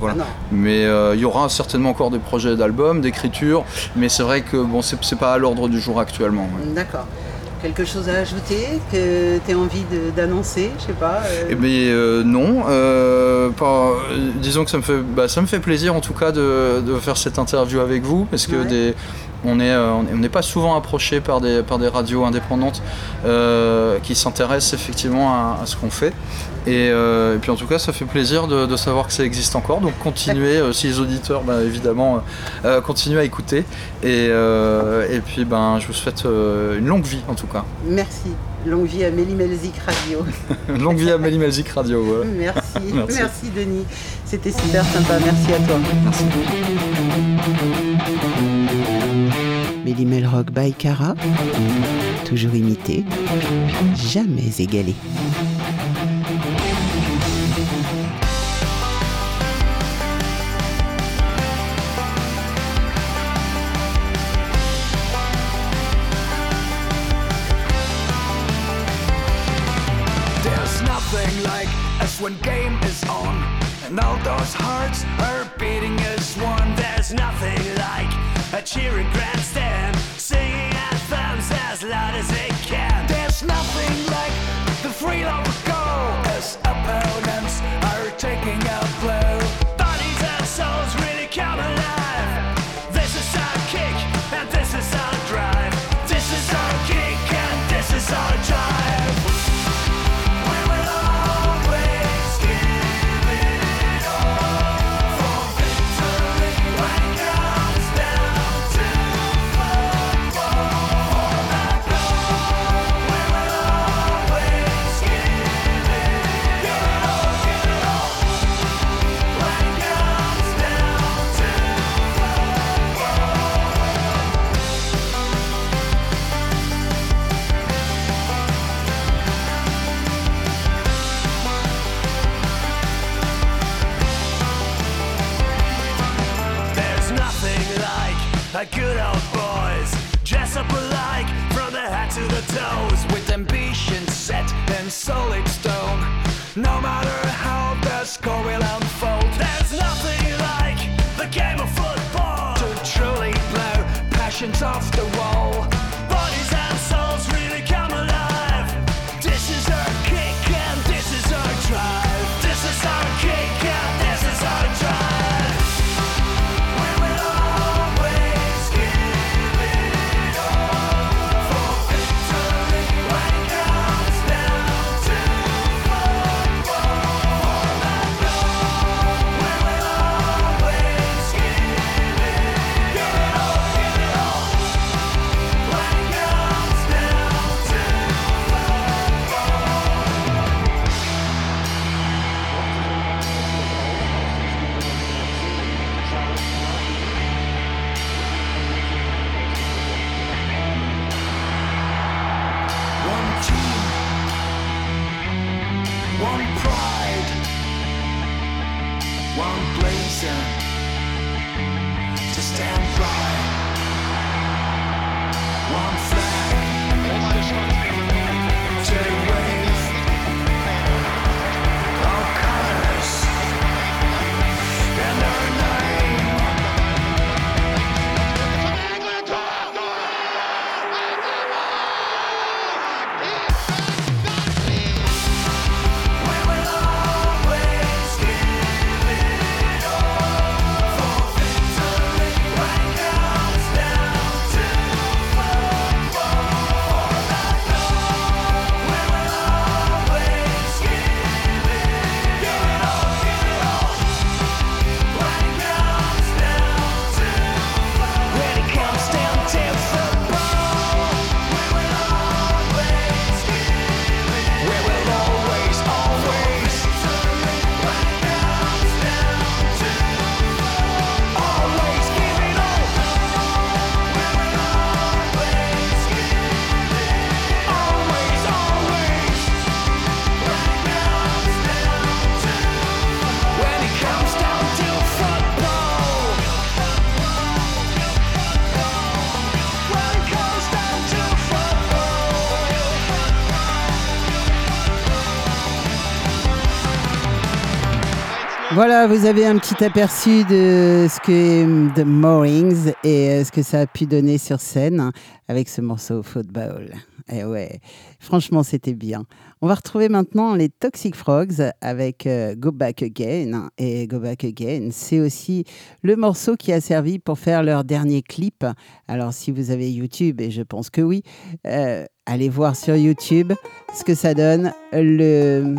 voilà. Ah mais il y aura certainement encore des projets d'albums, d'écriture, mais c'est vrai que bon, c'est c'est pas à l'ordre du jour actuellement. ouais. D'accord. Quelque chose à ajouter que tu as envie d'annoncer Je sais pas. euh, Eh bien euh, non, euh, pas- disons que ça me fait, bah, ça me fait plaisir en tout cas de, de faire cette interview avec vous parce que Ouais. des, on est, on est- on n'est pas souvent approché par des, par des radios indépendantes qui s'intéressent effectivement à, à ce qu'on fait. Et, euh, et puis en tout cas, ça fait plaisir de, de savoir que ça existe encore. Donc continuez, euh, si les auditeurs, bah, évidemment, euh, euh, continuez à écouter. Et, euh, et puis ben, je vous souhaite euh, une longue vie en tout cas. Merci. Longue vie à Méli Melzik Radio. Longue vie à Melly Magic Radio. voilà. Merci. Merci. Merci. Denis. C'était super sympa. Merci à toi. Merci. Méli Melrock by Cara. Toujours imité, jamais égalé. cheering grass. Solid stone. No matter how the score will unfold, there's nothing like the game of football to truly blow passions off the Voilà, vous avez un petit aperçu de ce que The Moorings et euh, ce que ça a pu donner sur scène avec ce morceau Football. Et ouais, franchement, c'était bien. On va retrouver maintenant les Toxic Frogs avec euh, Go Back Again. Et Go Back Again, c'est aussi le morceau qui a servi pour faire leur dernier clip. Alors, si vous avez YouTube, et je pense que oui, euh, allez voir sur YouTube ce que ça donne. Le,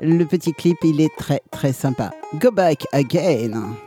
le petit clip, il est très très sympa. Go Back Again.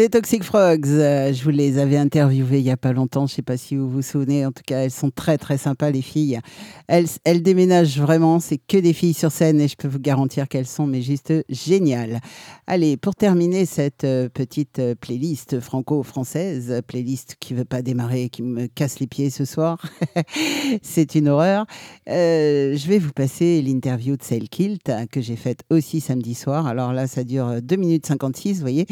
Les Toxic Frogs, euh, je vous les avais interviewés il n'y a pas longtemps, je ne sais pas si vous vous souvenez, en tout cas elles sont très très sympas les filles. Elles, elles déménagent vraiment, c'est que des filles sur scène et je peux vous garantir qu'elles sont mais juste géniales. Allez, pour terminer cette euh, petite euh, playlist franco-française, playlist qui ne veut pas démarrer, qui me casse les pieds ce soir, c'est une horreur, je vais vous passer l'interview de Celle Kilt hein, que j'ai faite aussi samedi soir. Alors là, ça dure 2 minutes 56, vous voyez.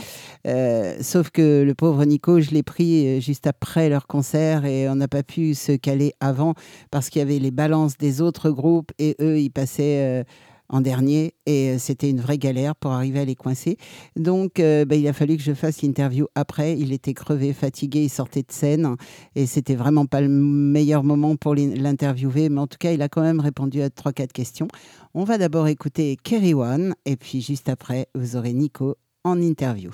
Sauf que le pauvre Nico, je l'ai pris euh, juste après leur concert et on n'a pas pu se caler avant parce qu'il y avait les balances des autres groupes et eux, ils passaient euh, en dernier et euh, c'était une vraie galère pour arriver à les coincer. Donc, bah, il a fallu que je fasse l'interview après. Il était crevé, fatigué, il sortait de scène et c'était vraiment pas le meilleur moment pour l'in- l'interviewer, mais en tout cas, il a quand même répondu à 3-4 questions. On va d'abord écouter Kerry One et puis juste après, vous aurez Nico en interview.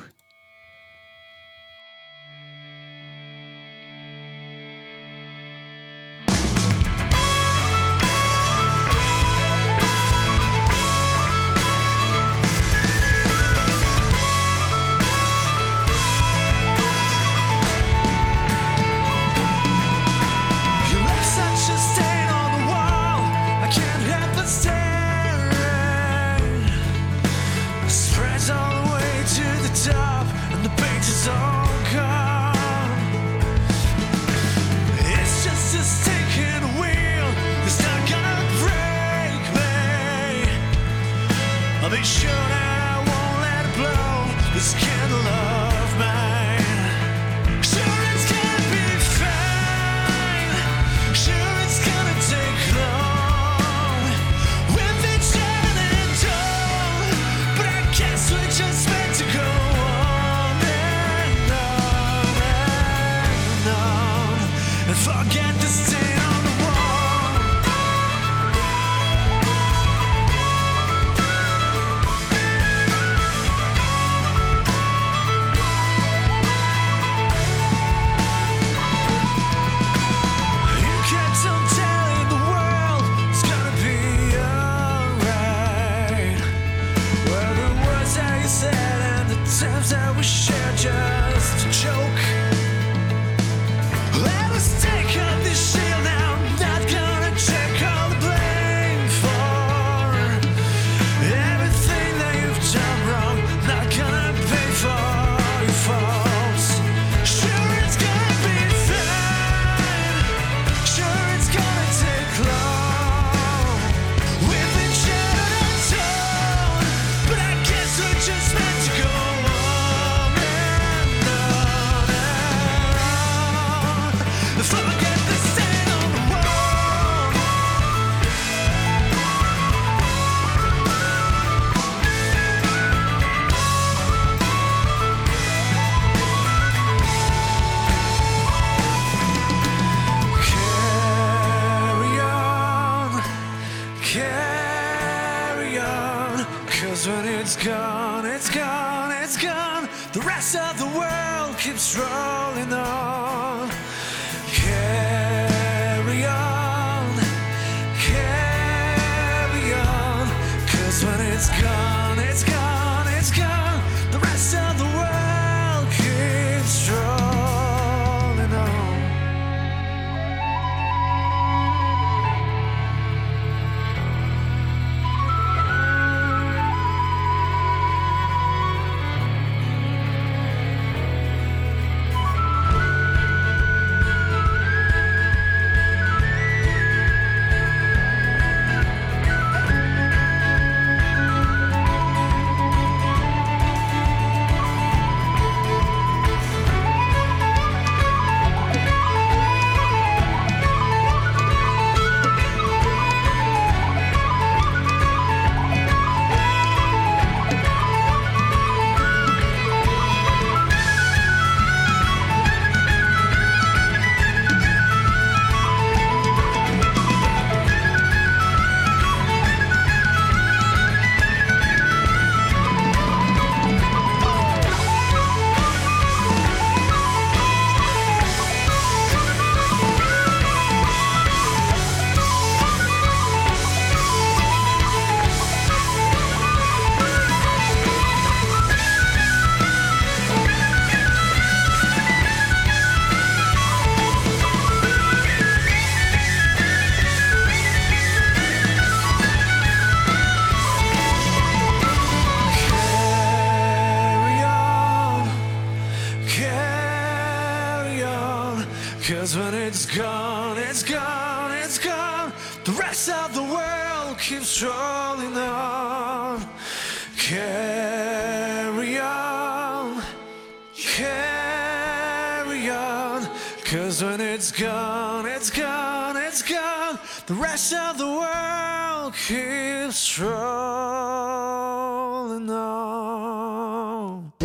It's gone, it's gone, it's gone. The rest of the world keeps rolling on.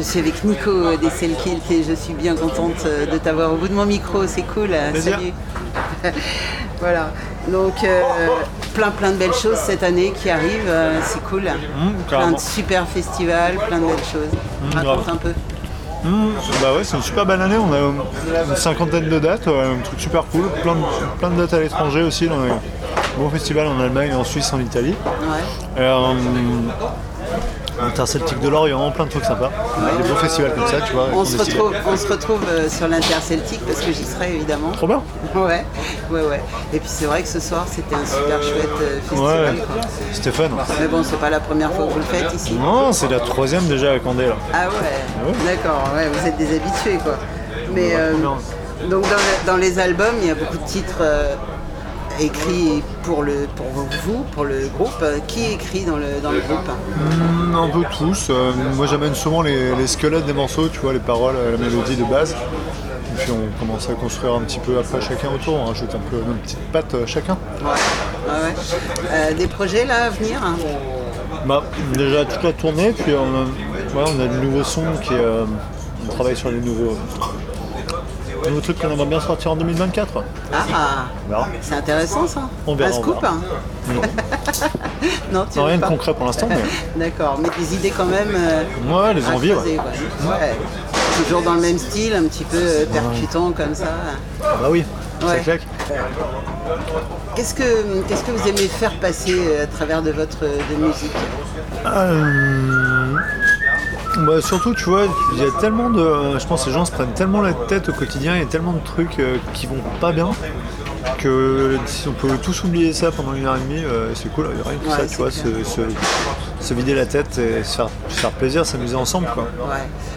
Suis avec Nico des Selkilt et je suis bien contente euh, de t'avoir au bout de mon micro, c'est cool. Plaisir. Salut. voilà, donc euh, plein plein de belles choses cette année qui arrivent, euh, c'est cool. plein carrément. de super festivals, plein de belles choses. Mmh, Raconte grave. un peu. Mmh, bah ouais, c'est une super belle année. On a une cinquantaine de dates, un truc super cool. Plein de, plein de dates à l'étranger aussi, dans les bons festivals en Allemagne, en Suisse, en Italie. Ouais. Euh, Interceltique de Lorient, plein de trucs sympas. Des beaux festivals comme ça, tu vois. On se retrouve, on se retrouve euh, sur l'Interceltique parce que j'y serai évidemment. Trop bien. Ouais, ouais, ouais. Et puis c'est vrai que ce soir c'était un super chouette euh, festival. Ouais, c'était fun. Mais bon, c'est pas la première fois que vous le faites ici. Non, c'est la troisième déjà à Candé là. Ah ouais, d'accord, ouais, vous êtes des habitués quoi. Mais euh, donc dans, dans les albums, il y a beaucoup de titres euh, écrits pour, le, pour vous, pour le groupe. Euh, Qui écrit dans le, dans le groupe? Mm, un peu tous. Euh, moi j'amène souvent les, les squelettes des morceaux, tu vois, les paroles, euh, la mélodie de base. Et puis on commence à construire un petit peu après chacun autour, on rajoute un peu nos petites pattes euh, chacun. Ouais. Euh, des projets là à venir hein? Bah, déjà toute la tournée, puis on a, ouais, on a de nouveaux sons qui. euh, on travaille sur les nouveaux. Nouveaux trucs qu'on aimerait bien sortir en 2024. Ah, On c'est intéressant ça. On verra, Un on scoop verra. hein Non. Non, tu rien de concret pour l'instant, mais. D'accord, mais des idées quand même. euh, Ouais, les envies, creuser, ouais. quoi. Ouais. Toujours dans le même style, un petit peu euh, percutant comme ça. Ah bah oui, Ouais. claque. Qu'est-ce que, qu'est-ce que vous aimez faire passer euh, à travers de votre de musique? Euh, bah, surtout, tu vois, il y a tellement de. Je pense que les gens se prennent tellement la tête au quotidien, il y a tellement de trucs euh, qui vont pas bien que si on peut tous oublier ça pendant une heure et demie, euh, c'est cool. Rien que Ouais, ça, tu vois, se, clair. se- se vider la tête et se faire, se faire plaisir, s'amuser ensemble, quoi. Ouais.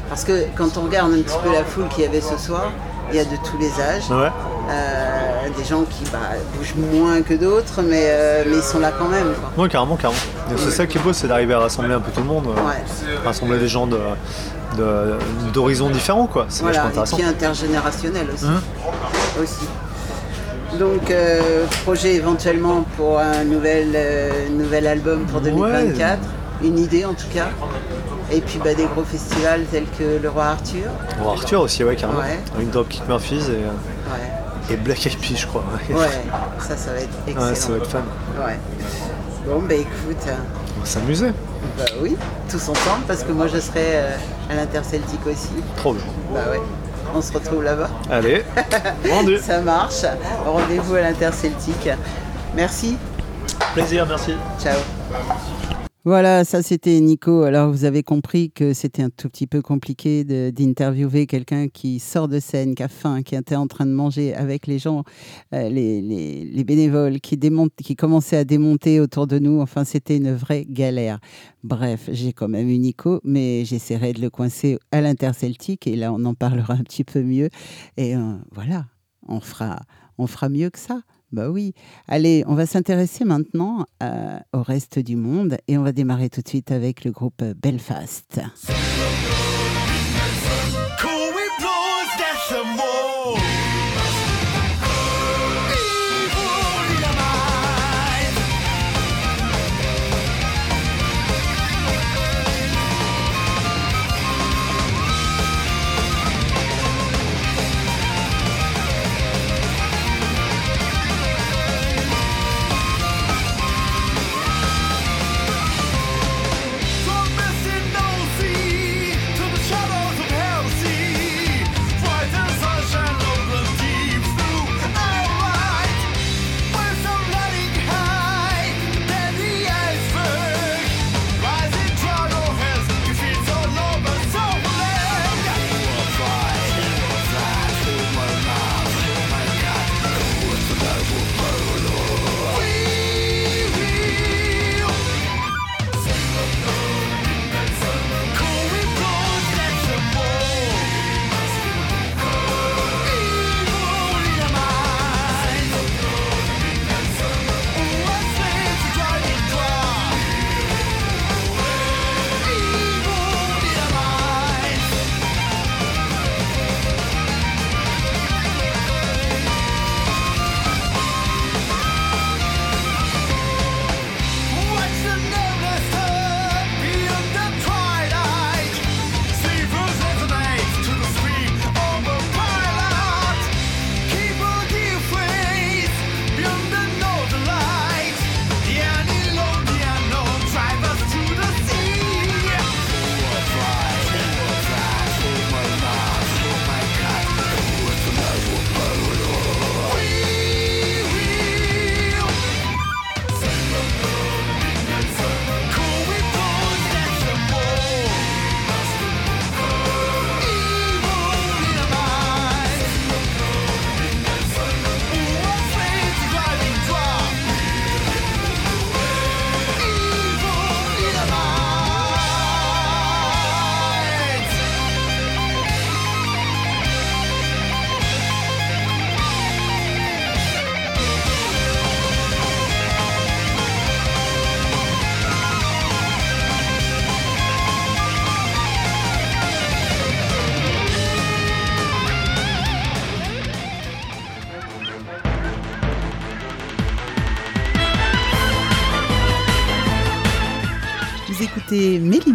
Parce que quand on regarde un petit peu la foule qu'il y avait ce soir, il y a de tous les âges. Ouais. Euh, des gens qui bah, bougent moins que d'autres, mais, euh, mais ils sont là quand même. Quoi. Ouais, carrément, carrément. C'est ça qui est beau, c'est d'arriver à rassembler un peu tout le monde, euh, Ouais. rassembler des gens de- d'horizons différents, quoi. C'est Voilà, vachement et intéressant. puis intergénérationnel aussi. Hum. aussi. Donc, euh, projet éventuellement pour un nouvel, euh, nouvel album pour 2024. Une idée en tout cas. Et puis bah, des gros festivals tels que le Roi Arthur. Bon, Arthur aussi, ouais, carrément. Ouais. Avec Dropkick Murphys et. Et Black Eyed Peas, je crois. Ouais, ça, ça va être excellent. Ouais, ça va être fun. Ouais. Bon, bah écoute, euh, On va s'amuser. bah oui, tous ensemble, parce que moi je serai euh, à l'Interceltique aussi. Trop bien. Bah ouais, on se retrouve là-bas. Allez. Ça marche. Rendez-vous à l'Interceltique. Merci. Plaisir, merci. Ciao. Voilà, ça c'était Nico. Alors vous avez compris que c'était un tout petit peu compliqué d'interviewer quelqu'un qui sort de scène, qui a faim, qui était en train de manger avec les gens, euh, les, les- les bénévoles, qui, démontent, commençaient à démonter autour de nous. Enfin, c'était une vraie galère. Bref, j'ai quand même eu Nico, mais j'essaierai de le coincer à l'interceltique et là on en parlera un petit peu mieux. Et euh, voilà, on fera, on fera mieux que ça. Bah oui. Allez, on va s'intéresser maintenant euh, au reste du monde et on va démarrer tout de suite avec le groupe Belfast.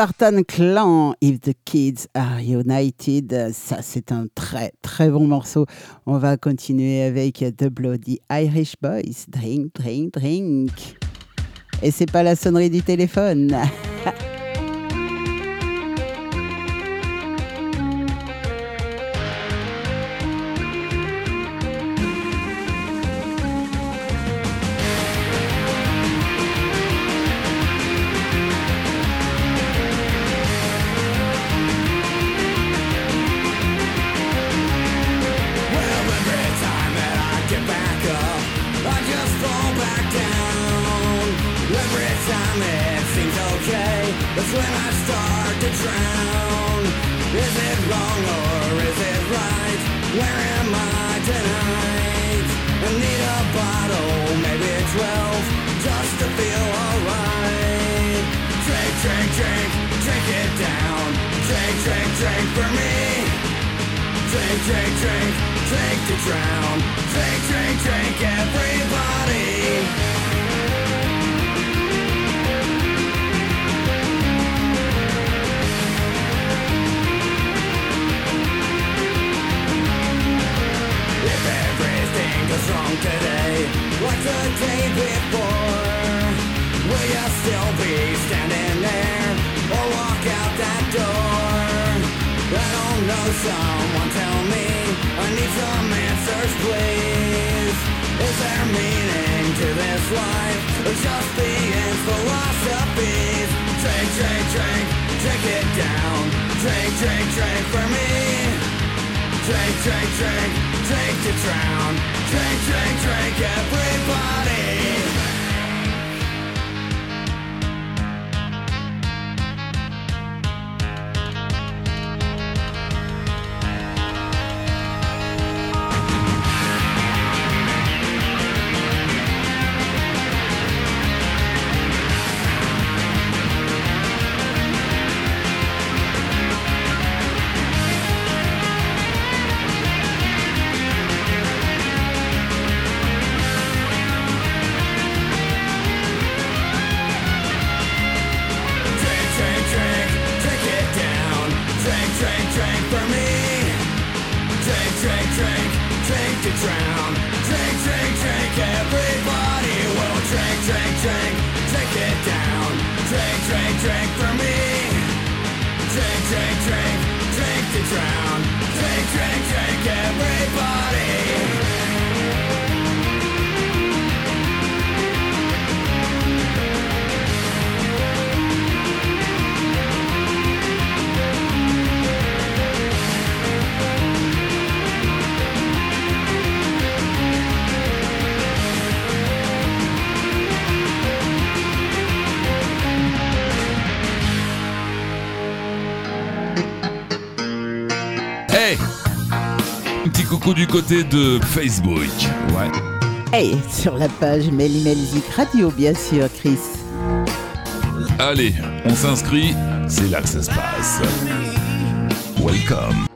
Tartan Clan, If the Kids Are United. Ça, c'est un très, très bon morceau. On va continuer avec The Bloody Irish Boys. Drink, drink, drink. Et c'est pas la sonnerie du téléphone. du côté de Facebook. Ouais. Hey, sur la page Melly Radio, bien sûr, Chris. Allez, on s'inscrit, c'est là que ça se passe. Welcome.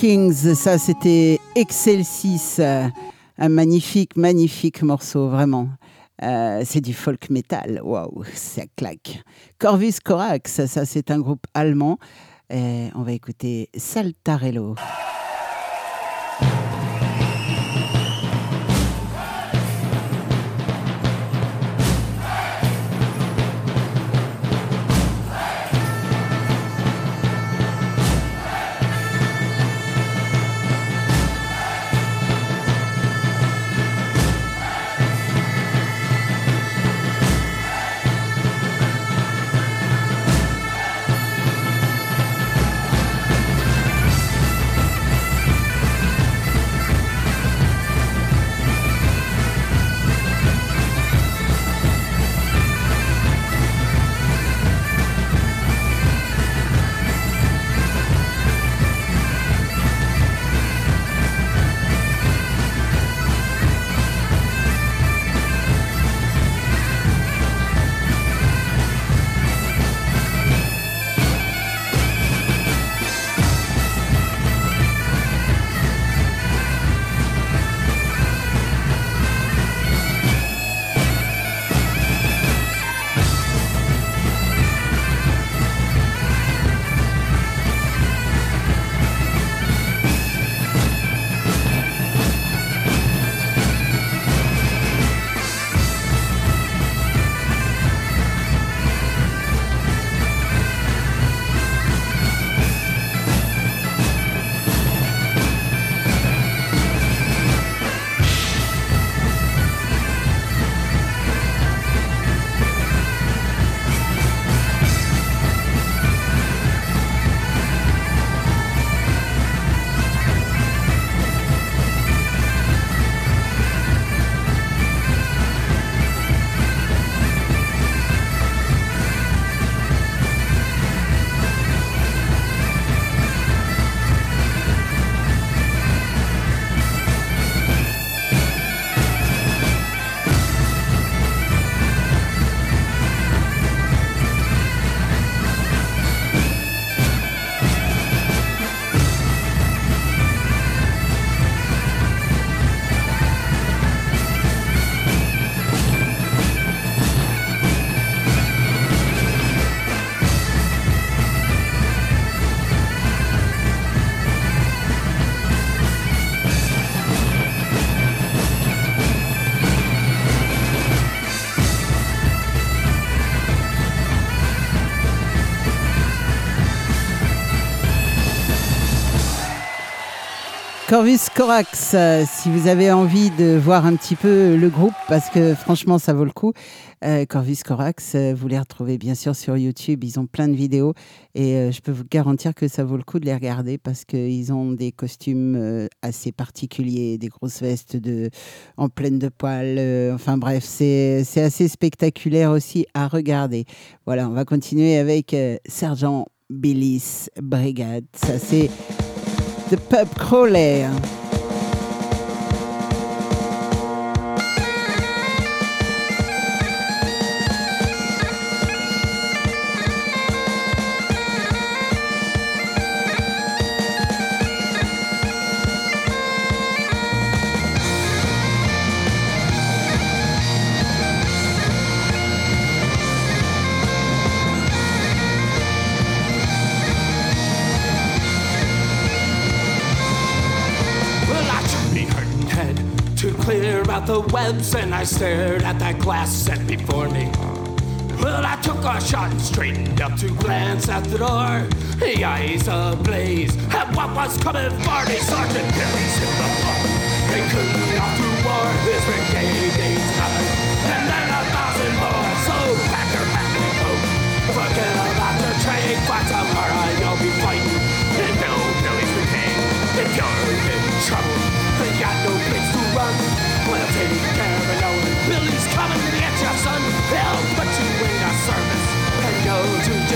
Kings, ça c'était Excelsis, un magnifique, magnifique morceau, vraiment. Euh, c'est du folk metal, waouh, ça claque. Corvus Corax, ça c'est un groupe allemand. On va écouter Saltarello. Corvus Corax, euh, si vous avez envie de voir un petit peu le groupe, parce que franchement, ça vaut le coup. euh, Corvus Corax, euh, vous les retrouvez bien sûr sur YouTube. Ils ont plein de vidéos et je peux vous garantir que ça vaut le coup de les regarder parce qu'ils ont des costumes assez particuliers, des grosses vestes de, en pleine de poils. enfin bref, c'est assez spectaculaire aussi à regarder. Voilà, on va continuer avec Sergent Billis Brigade. Ça, c'est The Pub Crawler. Clear out the webs, and I stared at that glass set before me. Well, I took a shot and straightened up to glance at the door. The eyes ablaze at what was coming for me. Sergeant Billy's in the pub. They couldn't off to war. His brigade needs nothing, and then a thousand more. So pack your back and go. Forget about your trade. For tomorrow you'll be fighting. And no Billy's the king. If you're in trouble,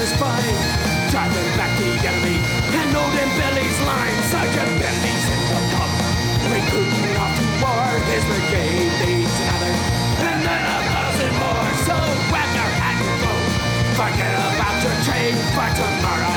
just fine. Driving back the enemy and loading Billy's line. Sergeant Billy's in the pub. Recruiting off to war. His brigade needs another. And then a thousand more. So your hat and go. Forget about your trade. For tomorrow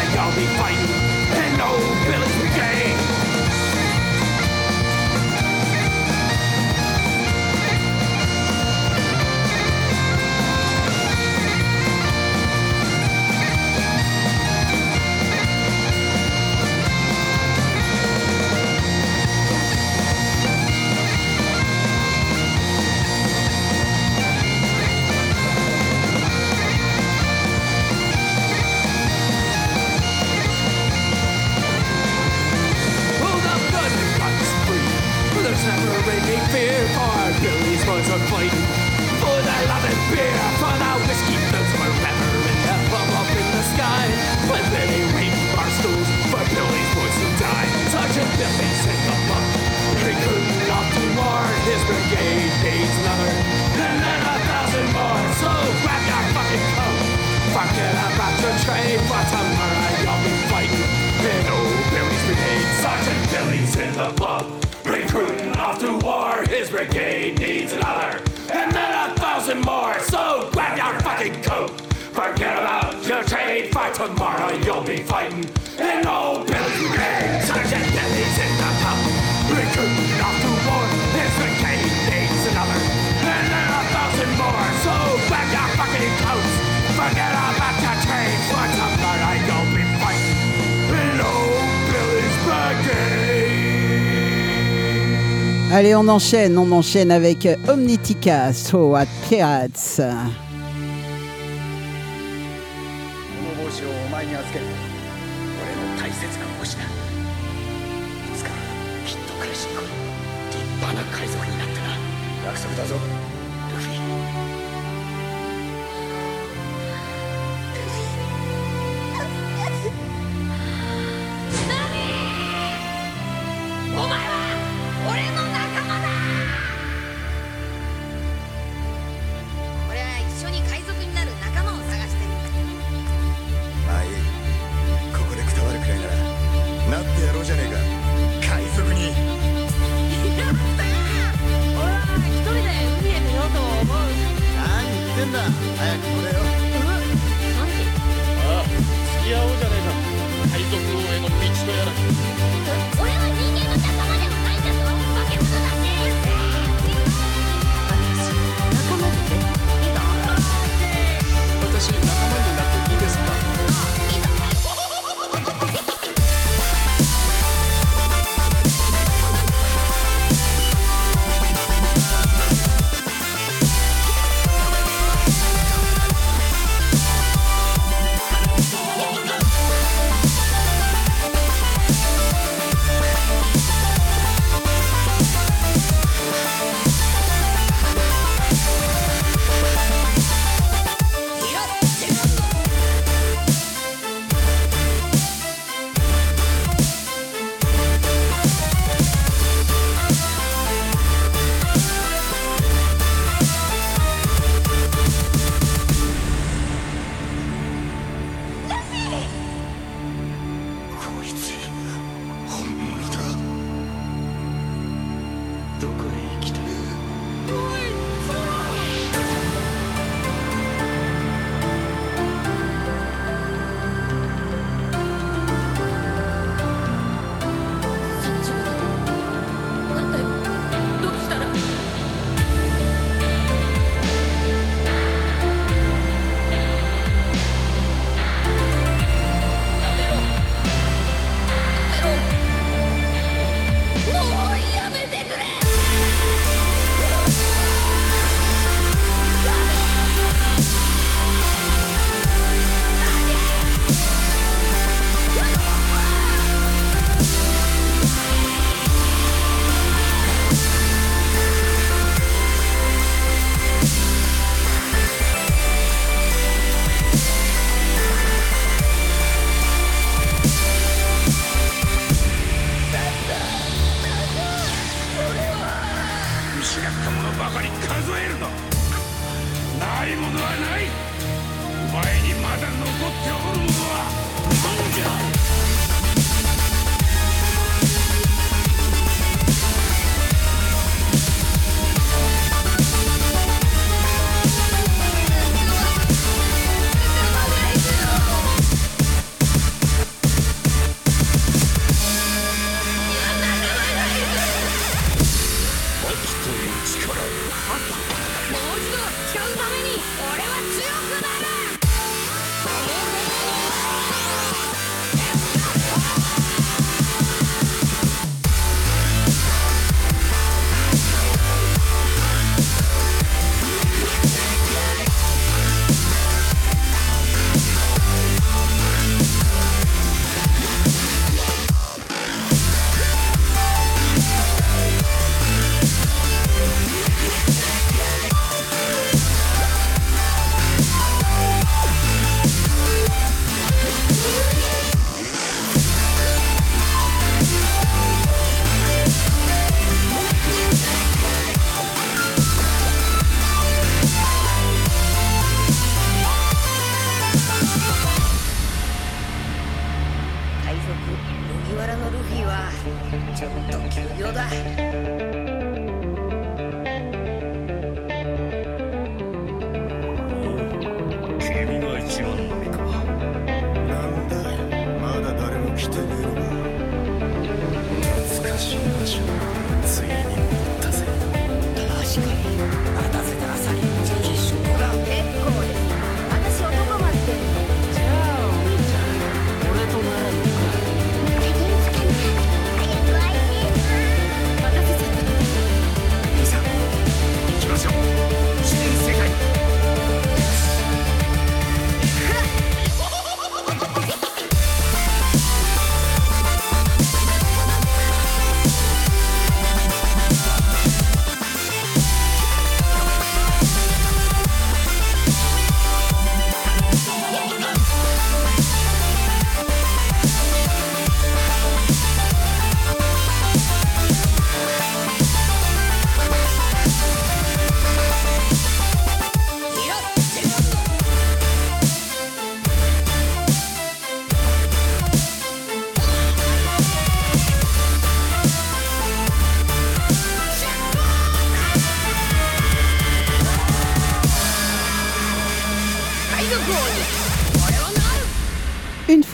on enchaîne, on enchaîne avec euh, Omnitica, So at Pirates.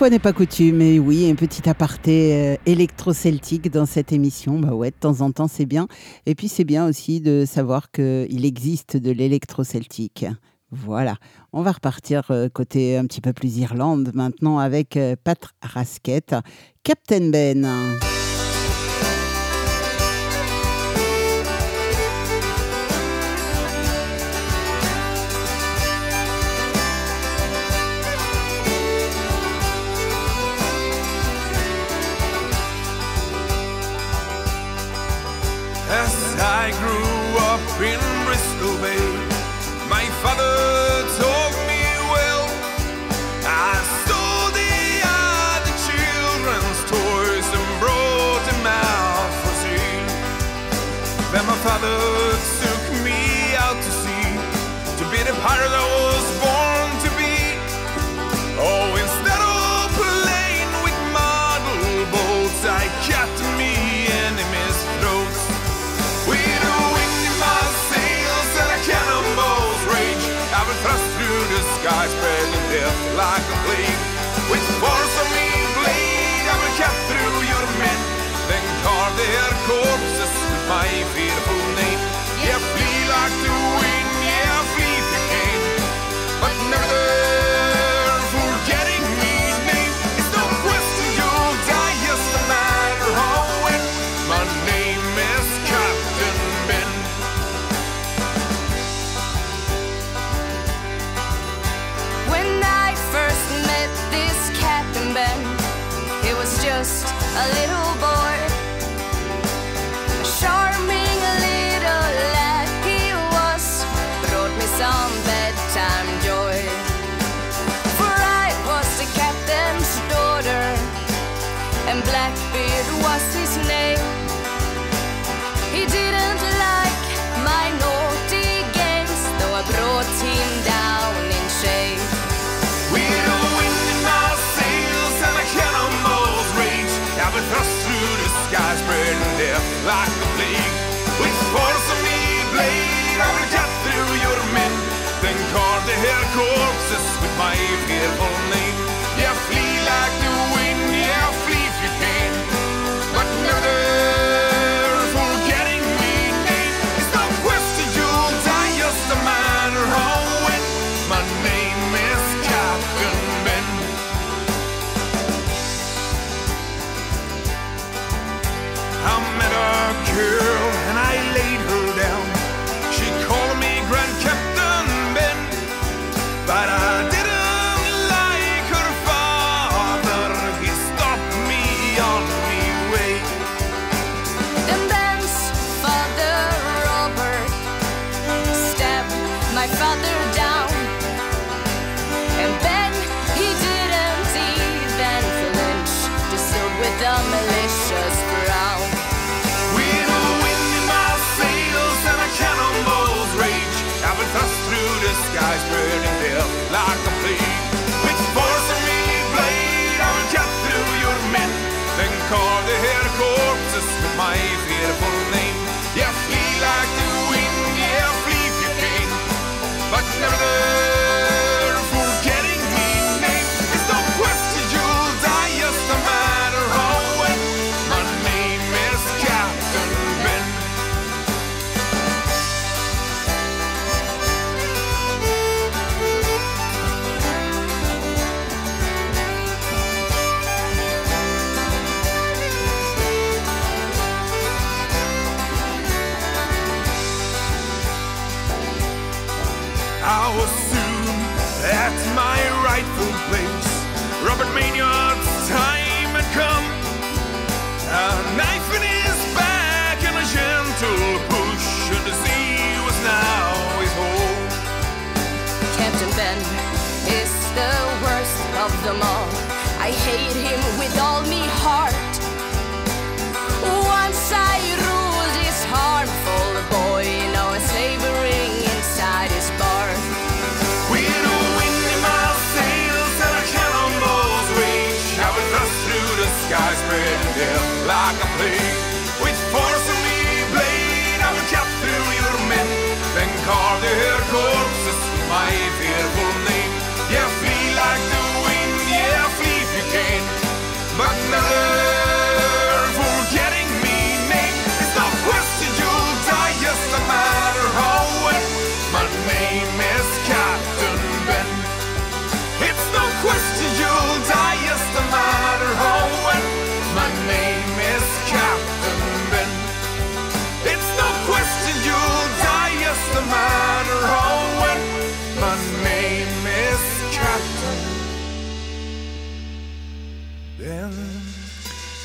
n'est pas coutume, et oui, un petit aparté euh, électro-celtique dans cette émission. Bah ouais, de temps en temps, c'est bien. Et puis, c'est bien aussi de savoir qu'il existe de l'électro-celtique. Voilà, on va repartir euh, côté un petit peu plus Irlande maintenant avec euh, Pat Rasquette, Captain Ben. together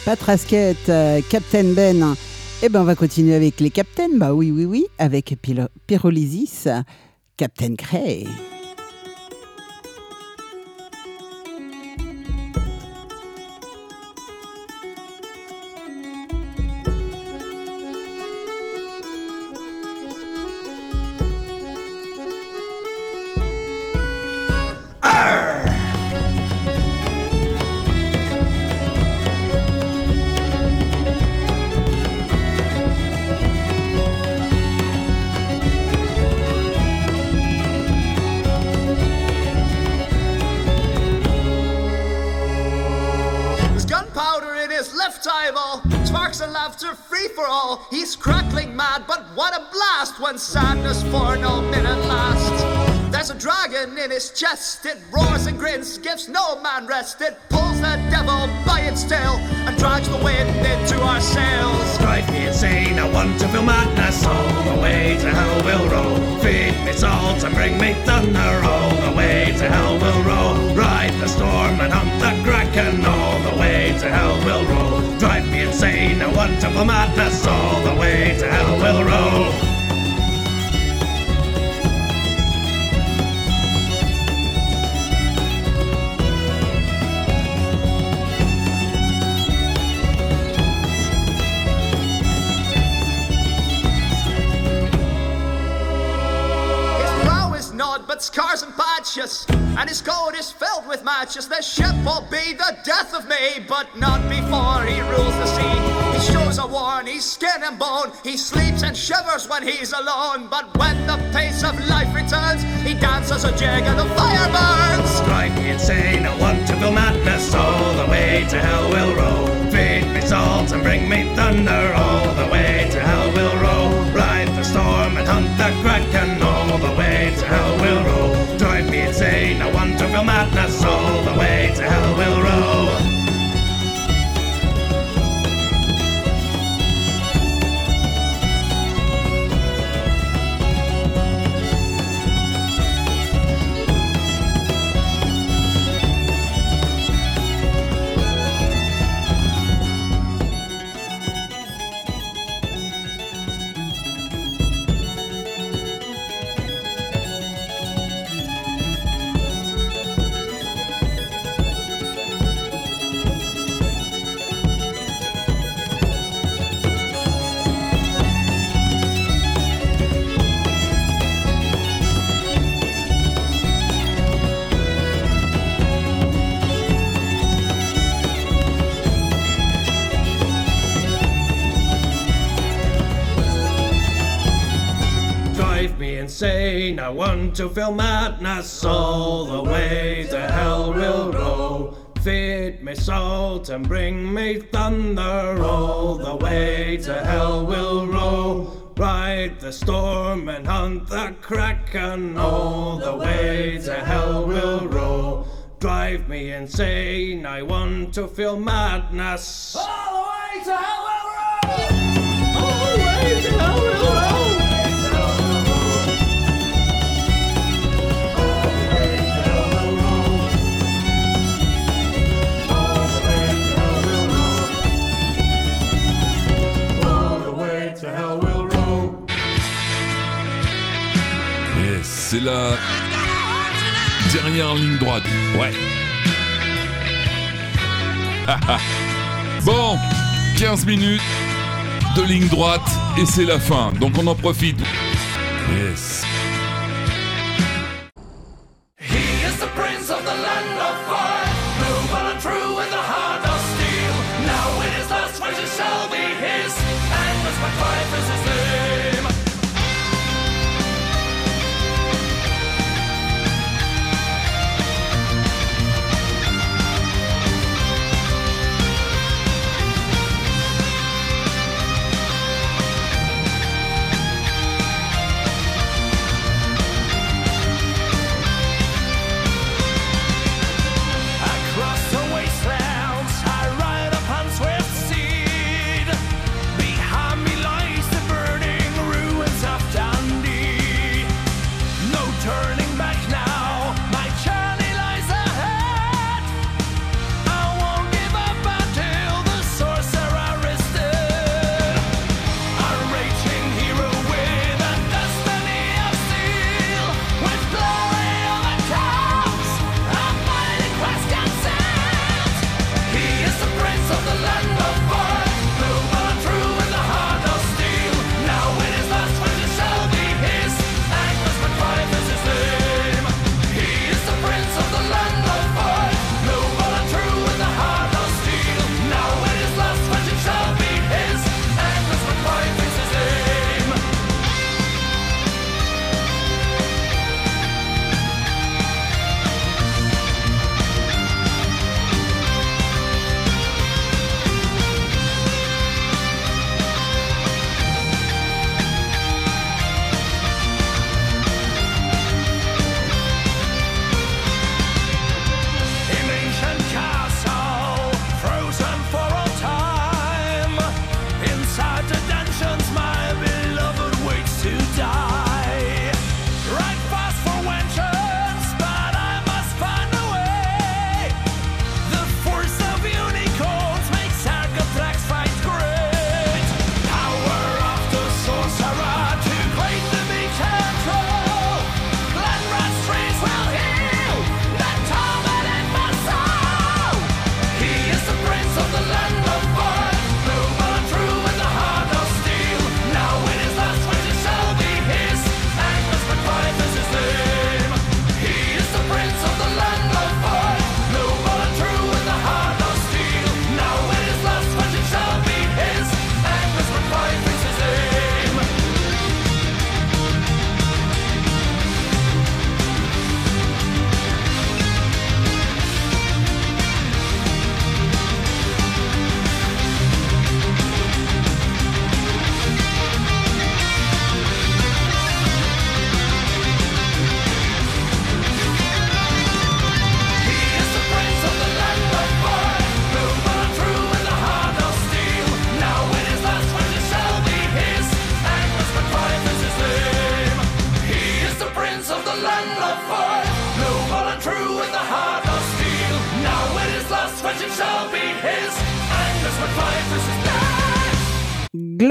Patrasquette, euh, Captain Ben. Eh ben, on va continuer avec les Captains. Bah oui, oui, oui, avec Pyrolysis, Captain Cray. What a blast when sadness for no minute lasts. There's a dragon in his chest, it roars and grins, gives no man rest. It pulls the devil by its tail and drags the wind into our sails. Drive me insane, I want to feel madness All the way to hell will roll Feed me salt and bring me thunder All the way to hell we'll roll. Ride the storm and hunt the kraken All the way to hell we'll roll. Drive me insane, to feel madness All the way to hell we'll roll and his coat is filled with matches. The ship will be the death of me, but not before he rules the sea. His shoes are worn, he's skin and bone. He sleeps and shivers when he's alone, but when the pace of life returns, he dances a jig and the fire burns. Drive me insane, to feel madness All the way to hell will roll Feed me salt and bring me thunder All the way to hell will roll Ride the storm and hunt the kraken All the way to hell will roll Drive me insane, eh? I want to feel madness All the way to hell we'll roll I want to feel madness All the way to hell will roll Feed me salt and bring me thunder All the way to hell will roll Ride the storm and hunt the kraken All the way to hell will roll Drive me insane, I want to feel madness. All the way to hell c'est la dernière ligne droite. Ouais. bon, 15 minutes de ligne droite et c'est la fin. Donc on en profite. Yes.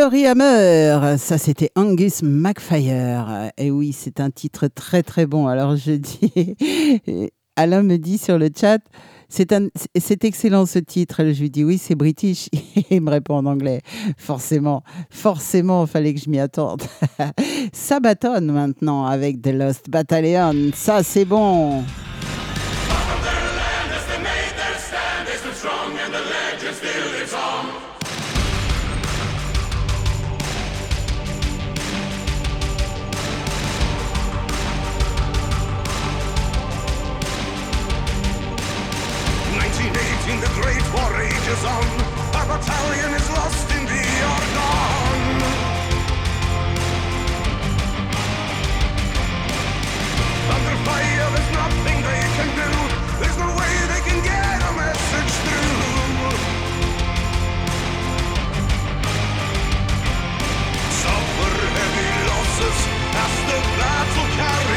Ça c'était Angus MacFire. Et oui, c'est un titre très très bon. Alors je dis, Alain me dit sur le chat, c'est excellent ce titre. Je lui dis oui, c'est british. Il me répond en anglais. Forcément, forcément, fallait que je m'y attende. Sabaton maintenant avec The Lost Battalion. Ça c'est bon. Rages on. Our battalion is lost in the Argonne. Under fire, there's nothing they can do. There's no way they can get a message through. Suffer heavy losses as the battle carries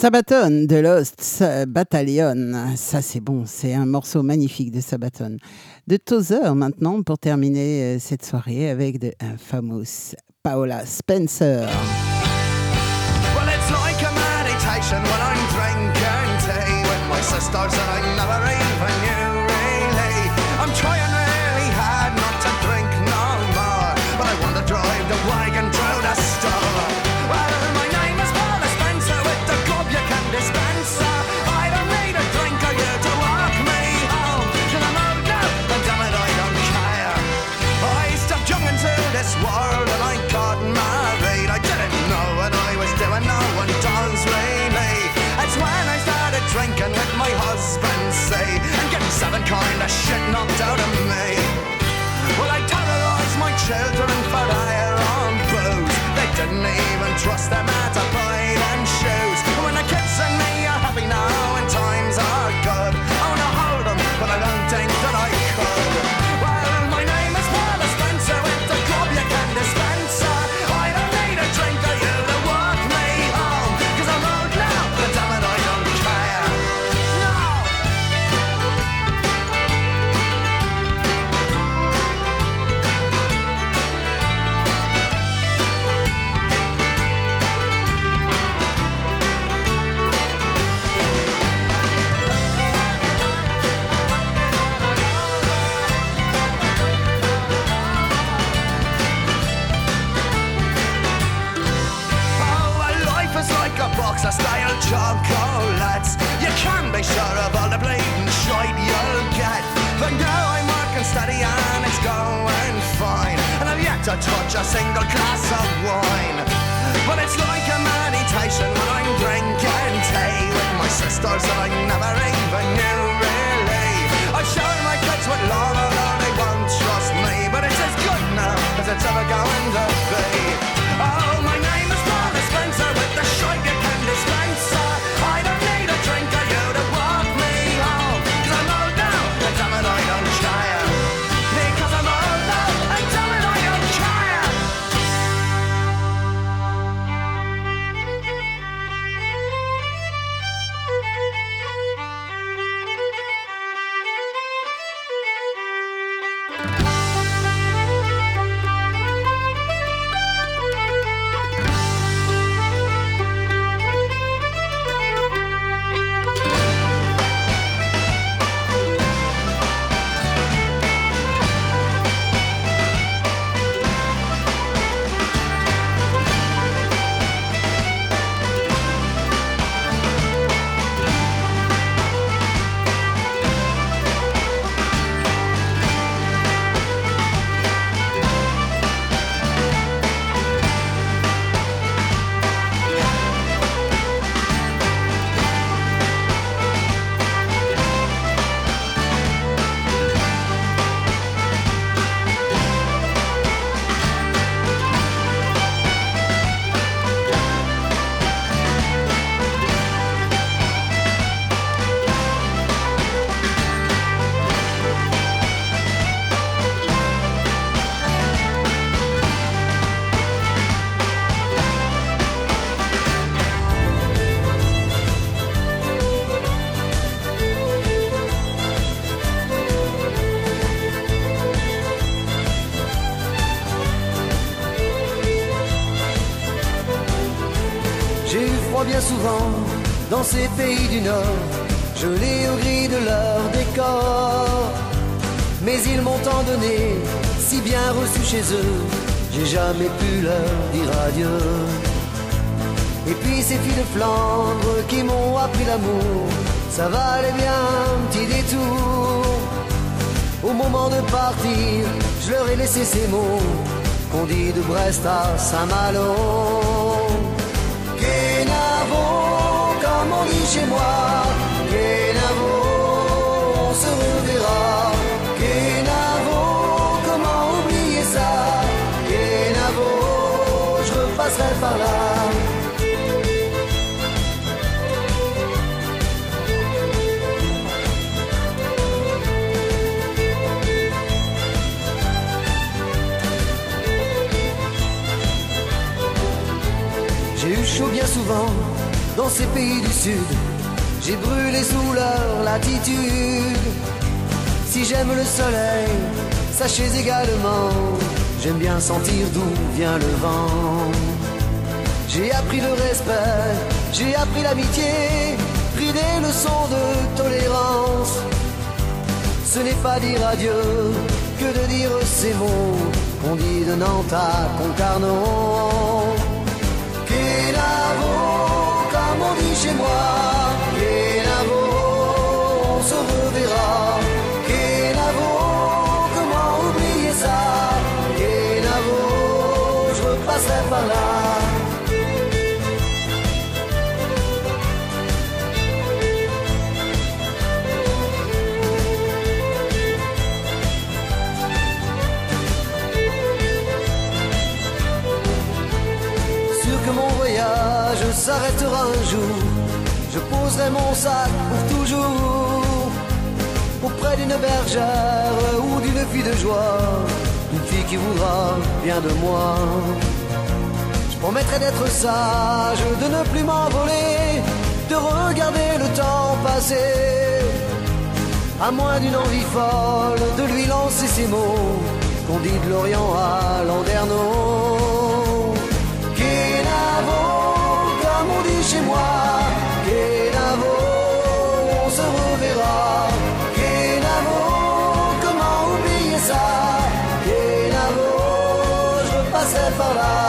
Sabaton de Lost Battalion. Ça, c'est bon. C'est un morceau magnifique de Sabaton. De Tozer, maintenant, pour terminer euh, cette soirée avec de Infamous Paola Spencer. Well, it's like a meditation when I'm drinking my this world and I got married. I didn't know what I was doing, no one does really. It's when I started drinking with my husband, say, and getting seven kind of shit knocked out of me. Well, I terrorized my children for hire on booze. They didn't even trust them how to touch a single glass of wine. But it's like a meditation when I'm drinking tea with my sisters that I never even knew really. I show my kids what love, although they won't trust me. But it's as good now as it's ever going to be. Chez eux, j'ai jamais pu leur dire adieu. Et puis ces filles de Flandre qui m'ont appris l'amour, ça valait bien un petit détour. Au moment de partir, je leur ai laissé ces mots qu'on dit de Brest à Saint-Malo. Kenavo, comme on dit chez moi, J'ai eu chaud bien souvent dans ces pays du sud. J'ai brûlé sous leur latitude. Si j'aime le soleil, sachez également, j'aime bien sentir d'où vient le vent. J'ai appris le respect, j'ai appris l'amitié, pris des leçons de tolérance. Ce n'est pas dire adieu que de dire ces mots qu'on dit de Nantes à Concarneau. Kenavo, comme on dit chez moi, Kenavo, on se reverra. Kenavo, comment oublier ça Kenavo, je repasserai par là. Je poserai mon sac pour toujours auprès d'une bergère ou d'une fille de joie, une fille qui voudra bien de moi. Je promettrai d'être sage, de ne plus m'envoler, de regarder le temps passer. À moins d'une envie folle de lui lancer ces mots qu'on dit de l'Orient à Landerneau. Chez moi. Kenavo, on se reverra. Kenavo, comment oublier ça? Kenavo, je repasserai par là.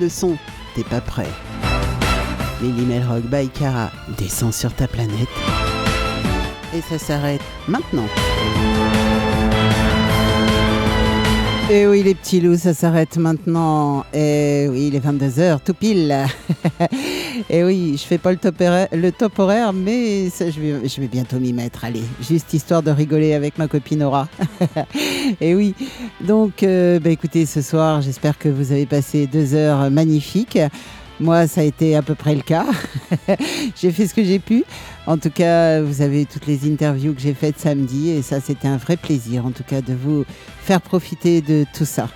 Le son, t'es pas prêt. Lily Melrock by Cara descend sur ta planète. Et ça s'arrête maintenant. Et oui, les petits loups, ça s'arrête maintenant. Et oui, il est 22h, tout pile. Et oui, je fais pas le top horaire, le top mais ça, je, vais, je vais bientôt m'y mettre. Allez, juste histoire de rigoler avec ma copine Aura. Et oui, donc euh, bah, écoutez, ce soir, j'espère que vous avez passé deux heures magnifiques. Moi, ça a été à peu près le cas. j'ai fait ce que j'ai pu. En tout cas, vous avez toutes les interviews que j'ai faites samedi et ça, c'était un vrai plaisir, en tout cas, de vous faire profiter de tout ça.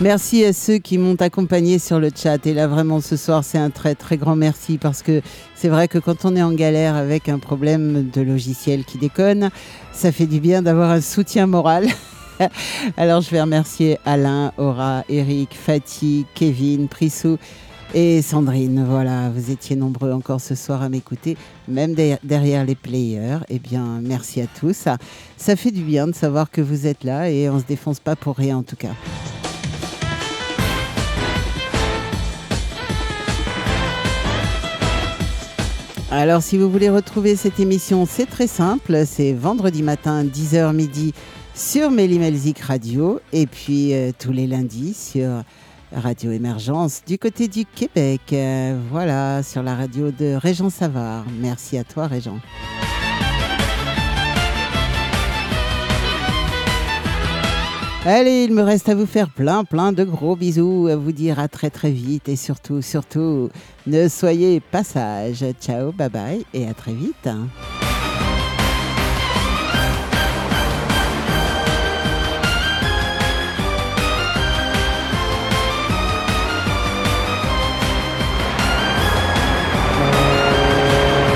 Merci à ceux qui m'ont accompagné sur le chat. Et là, vraiment, ce soir, c'est un très, très grand merci parce que c'est vrai que quand on est en galère avec un problème de logiciel qui déconne, ça fait du bien d'avoir un soutien moral. Alors, je vais remercier Alain, Aura, Eric, Fatih, Kevin, Prissou et Sandrine. Voilà, vous étiez nombreux encore ce soir à m'écouter, même der- derrière les players. Eh bien, merci à tous. Ça fait du bien de savoir que vous êtes là et on se défonce pas pour rien en tout cas. Alors, si vous voulez retrouver cette émission, c'est très simple. C'est vendredi matin, 10h midi, sur Mélimelzik Radio. Et puis, euh, tous les lundis, sur Radio Émergence, du côté du Québec. Euh, voilà, sur la radio de Régent Savard. Merci à toi, Régent. Allez, il me reste à vous faire plein, plein de gros bisous, à vous dire à très très vite et surtout, surtout, ne soyez pas sages. Ciao, bye bye et à très vite.